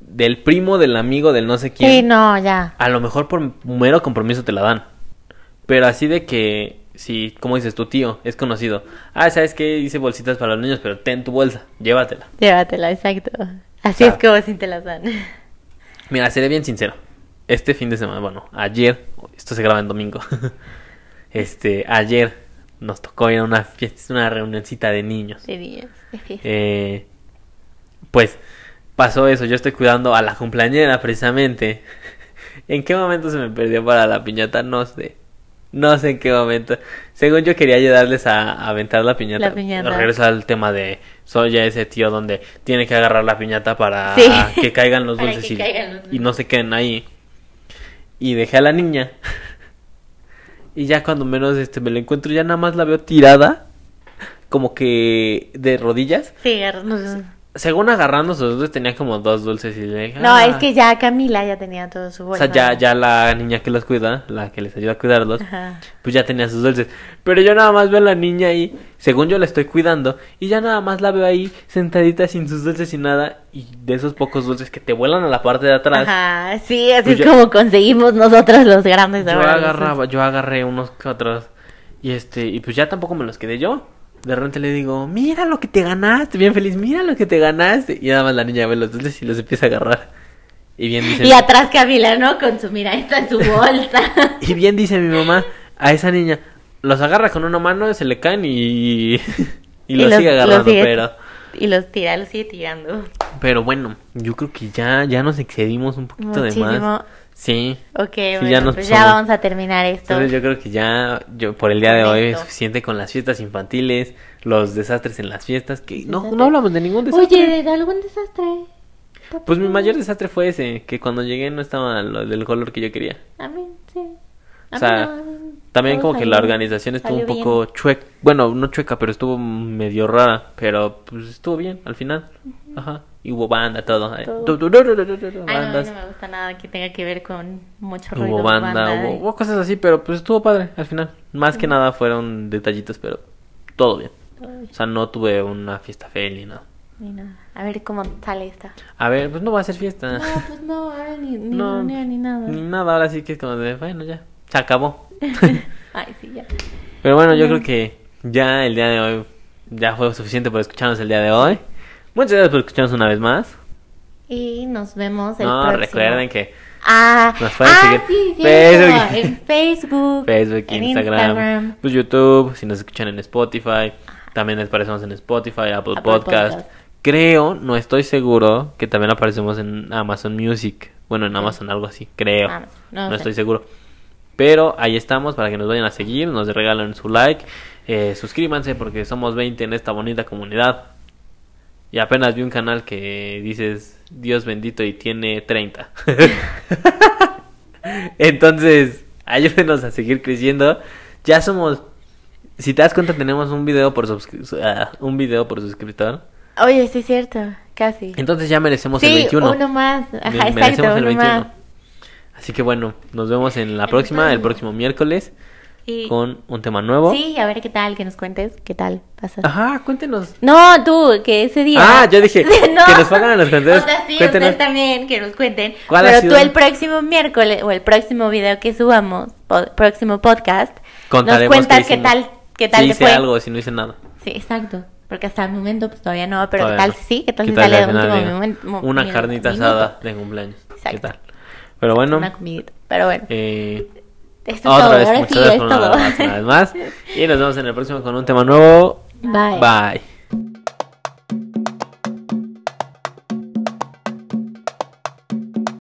del primo, del amigo, del no sé quién, Sí, no, ya. a lo mejor por mero compromiso te la dan. Pero así de que, si, como dices, tu tío es conocido. Ah, ¿sabes qué? Hice bolsitas para los niños, pero ten tu bolsa, llévatela. Llévatela, exacto. Así es como si te las dan. Mira, seré bien sincero. Este fin de semana, bueno, ayer, esto se graba en domingo. este, ayer nos tocó ir a una fiesta, una reunioncita de niños. De niños. Eh, pues pasó eso, yo estoy cuidando a la cumpleañera precisamente. ¿En qué momento se me perdió para la piñata? No sé. No sé en qué momento. Según yo quería ayudarles a, a aventar la piñata. La piñata. Regreso al tema de soy ya ese tío donde tiene que agarrar la piñata para Sí. que caigan los dulces y, caigan los y no se queden ahí. Y dejé a la niña. Y ya cuando menos este me la encuentro, ya nada más la veo tirada. Como que de rodillas. Sí, agarrarnos- Según agarrando sus dulces tenía como dos dulces y le dije, No, "Ah". es que ya Camila ya tenía todo su O bolsa. sea, ya, ya la niña que los cuida, la que les ayuda a cuidarlos, Ajá. pues ya tenía sus dulces. Pero yo nada más veo a la niña ahí, según yo la estoy cuidando, y ya nada más la veo ahí sentadita sin sus dulces y nada, y de esos pocos dulces que te vuelan a la parte de atrás. Ajá, sí, así Pues es yo- como conseguimos nosotros los grandes Yo agarraba, yo agarré unos que otros, y este, y pues ya tampoco me los quedé yo. De repente le digo, mira lo que te ganaste, bien feliz, mira lo que te ganaste. Y nada más la niña ve los dulces y los empieza a agarrar. Y bien dice, Y atrás Camila, ¿no? Con su, mira, esta es su bolsa. y bien dice mi mamá a esa niña, los agarra con una mano, se le caen y, y, los, sigue agarrando, sigue- pero, Y los tira, los sigue tirando. pero bueno, yo creo que ya, ya nos excedimos un poquito de más. Sí. Ok, ya bueno, nos pues ya vamos a terminar esto. Entonces yo creo que ya, yo por el día de hoy es suficiente con las fiestas infantiles, los desastres en las fiestas, que no, no hablamos de ningún desastre. Oye, ¿de algún desastre? Pues mi mayor desastre fue ese, que cuando llegué no estaba lo del color que yo quería. A mí, sí. A O mí sea, no, También como que la organización estuvo un poco chueca, bueno, no chueca, pero estuvo medio rara, pero pues estuvo bien al final. Ajá. Y hubo banda, todo. eh. Todo. Ay, no, no me gusta nada que tenga que ver con mucho ruido. Hubo banda, hubo, y- hubo cosas así, pero pues estuvo padre al final. Más que nada fueron detallitos, pero todo bien. O sea, no tuve una fiesta fea ni nada. ni nada. A ver cómo sale esta. A ver, pues no va a ser fiesta. No, pues no, ahora ni, ni No, reunión ni nada. Ni nada, ahora sí que es como de, bueno, ya, se acabó. Ay, sí, ya. Pero bueno, yo creo que ya el día de hoy ya fue suficiente por escucharnos el día de hoy. Muchas gracias por escucharnos una vez más. Y nos vemos el no, próximo. recuerden que Ah, Nos pueden ah, seguir sí, Facebook. en Facebook, Facebook, en Instagram, Instagram, pues YouTube, si nos escuchan en Spotify, también aparecemos en Spotify, Apple, Apple Podcast. Podcast. Creo, no estoy seguro, que también aparecemos en Amazon Music. Bueno, en Sí. Amazon algo así, creo. Ah, no no sé. estoy seguro. Pero ahí estamos para que nos vayan a seguir, nos regalen su like, eh, suscríbanse porque somos 20 en esta bonita comunidad. Y apenas vi un canal que dices Dios bendito y tiene 30. Entonces, ayúdenos a seguir creciendo. Ya somos, si te das cuenta, tenemos un video por ah, un video por suscriptor. Oye, sí es cierto, casi. Entonces ya merecemos el sí, 21. uno más. Ajá, exacto, merecemos el uno 21. más. Así que bueno, nos vemos en la próxima, el próximo miércoles, Y- con un tema nuevo. Sí, a ver qué tal, que nos cuentes, qué tal pasa. Ajá, cuéntenos. No, tú, que ese día. Ah, yo dije, No. que nos pongan en los comentarios. O sea, sí, ustedes también, que nos cuenten. ¿Cuál Pero tú el próximo miércoles o el próximo video que subamos, po- próximo podcast, Contaremos nos cuentas qué qué tal, qué tal si hice fue. algo, si no hice nada. Sí, exacto. Porque hasta el momento pues todavía no, pero Todavía qué tal no. sí, qué tal ¿Qué si tal sale al de último momento. mo- Una carnita asada de cumpleaños. ¿Qué Exacto. tal? Pero bueno, Una comidita. Pero bueno, eh, esto es otra todo. vez, Ahora muchas sí, gracias por una vez más. Y nos vemos en el próximo con un tema nuevo. Bye. Bye.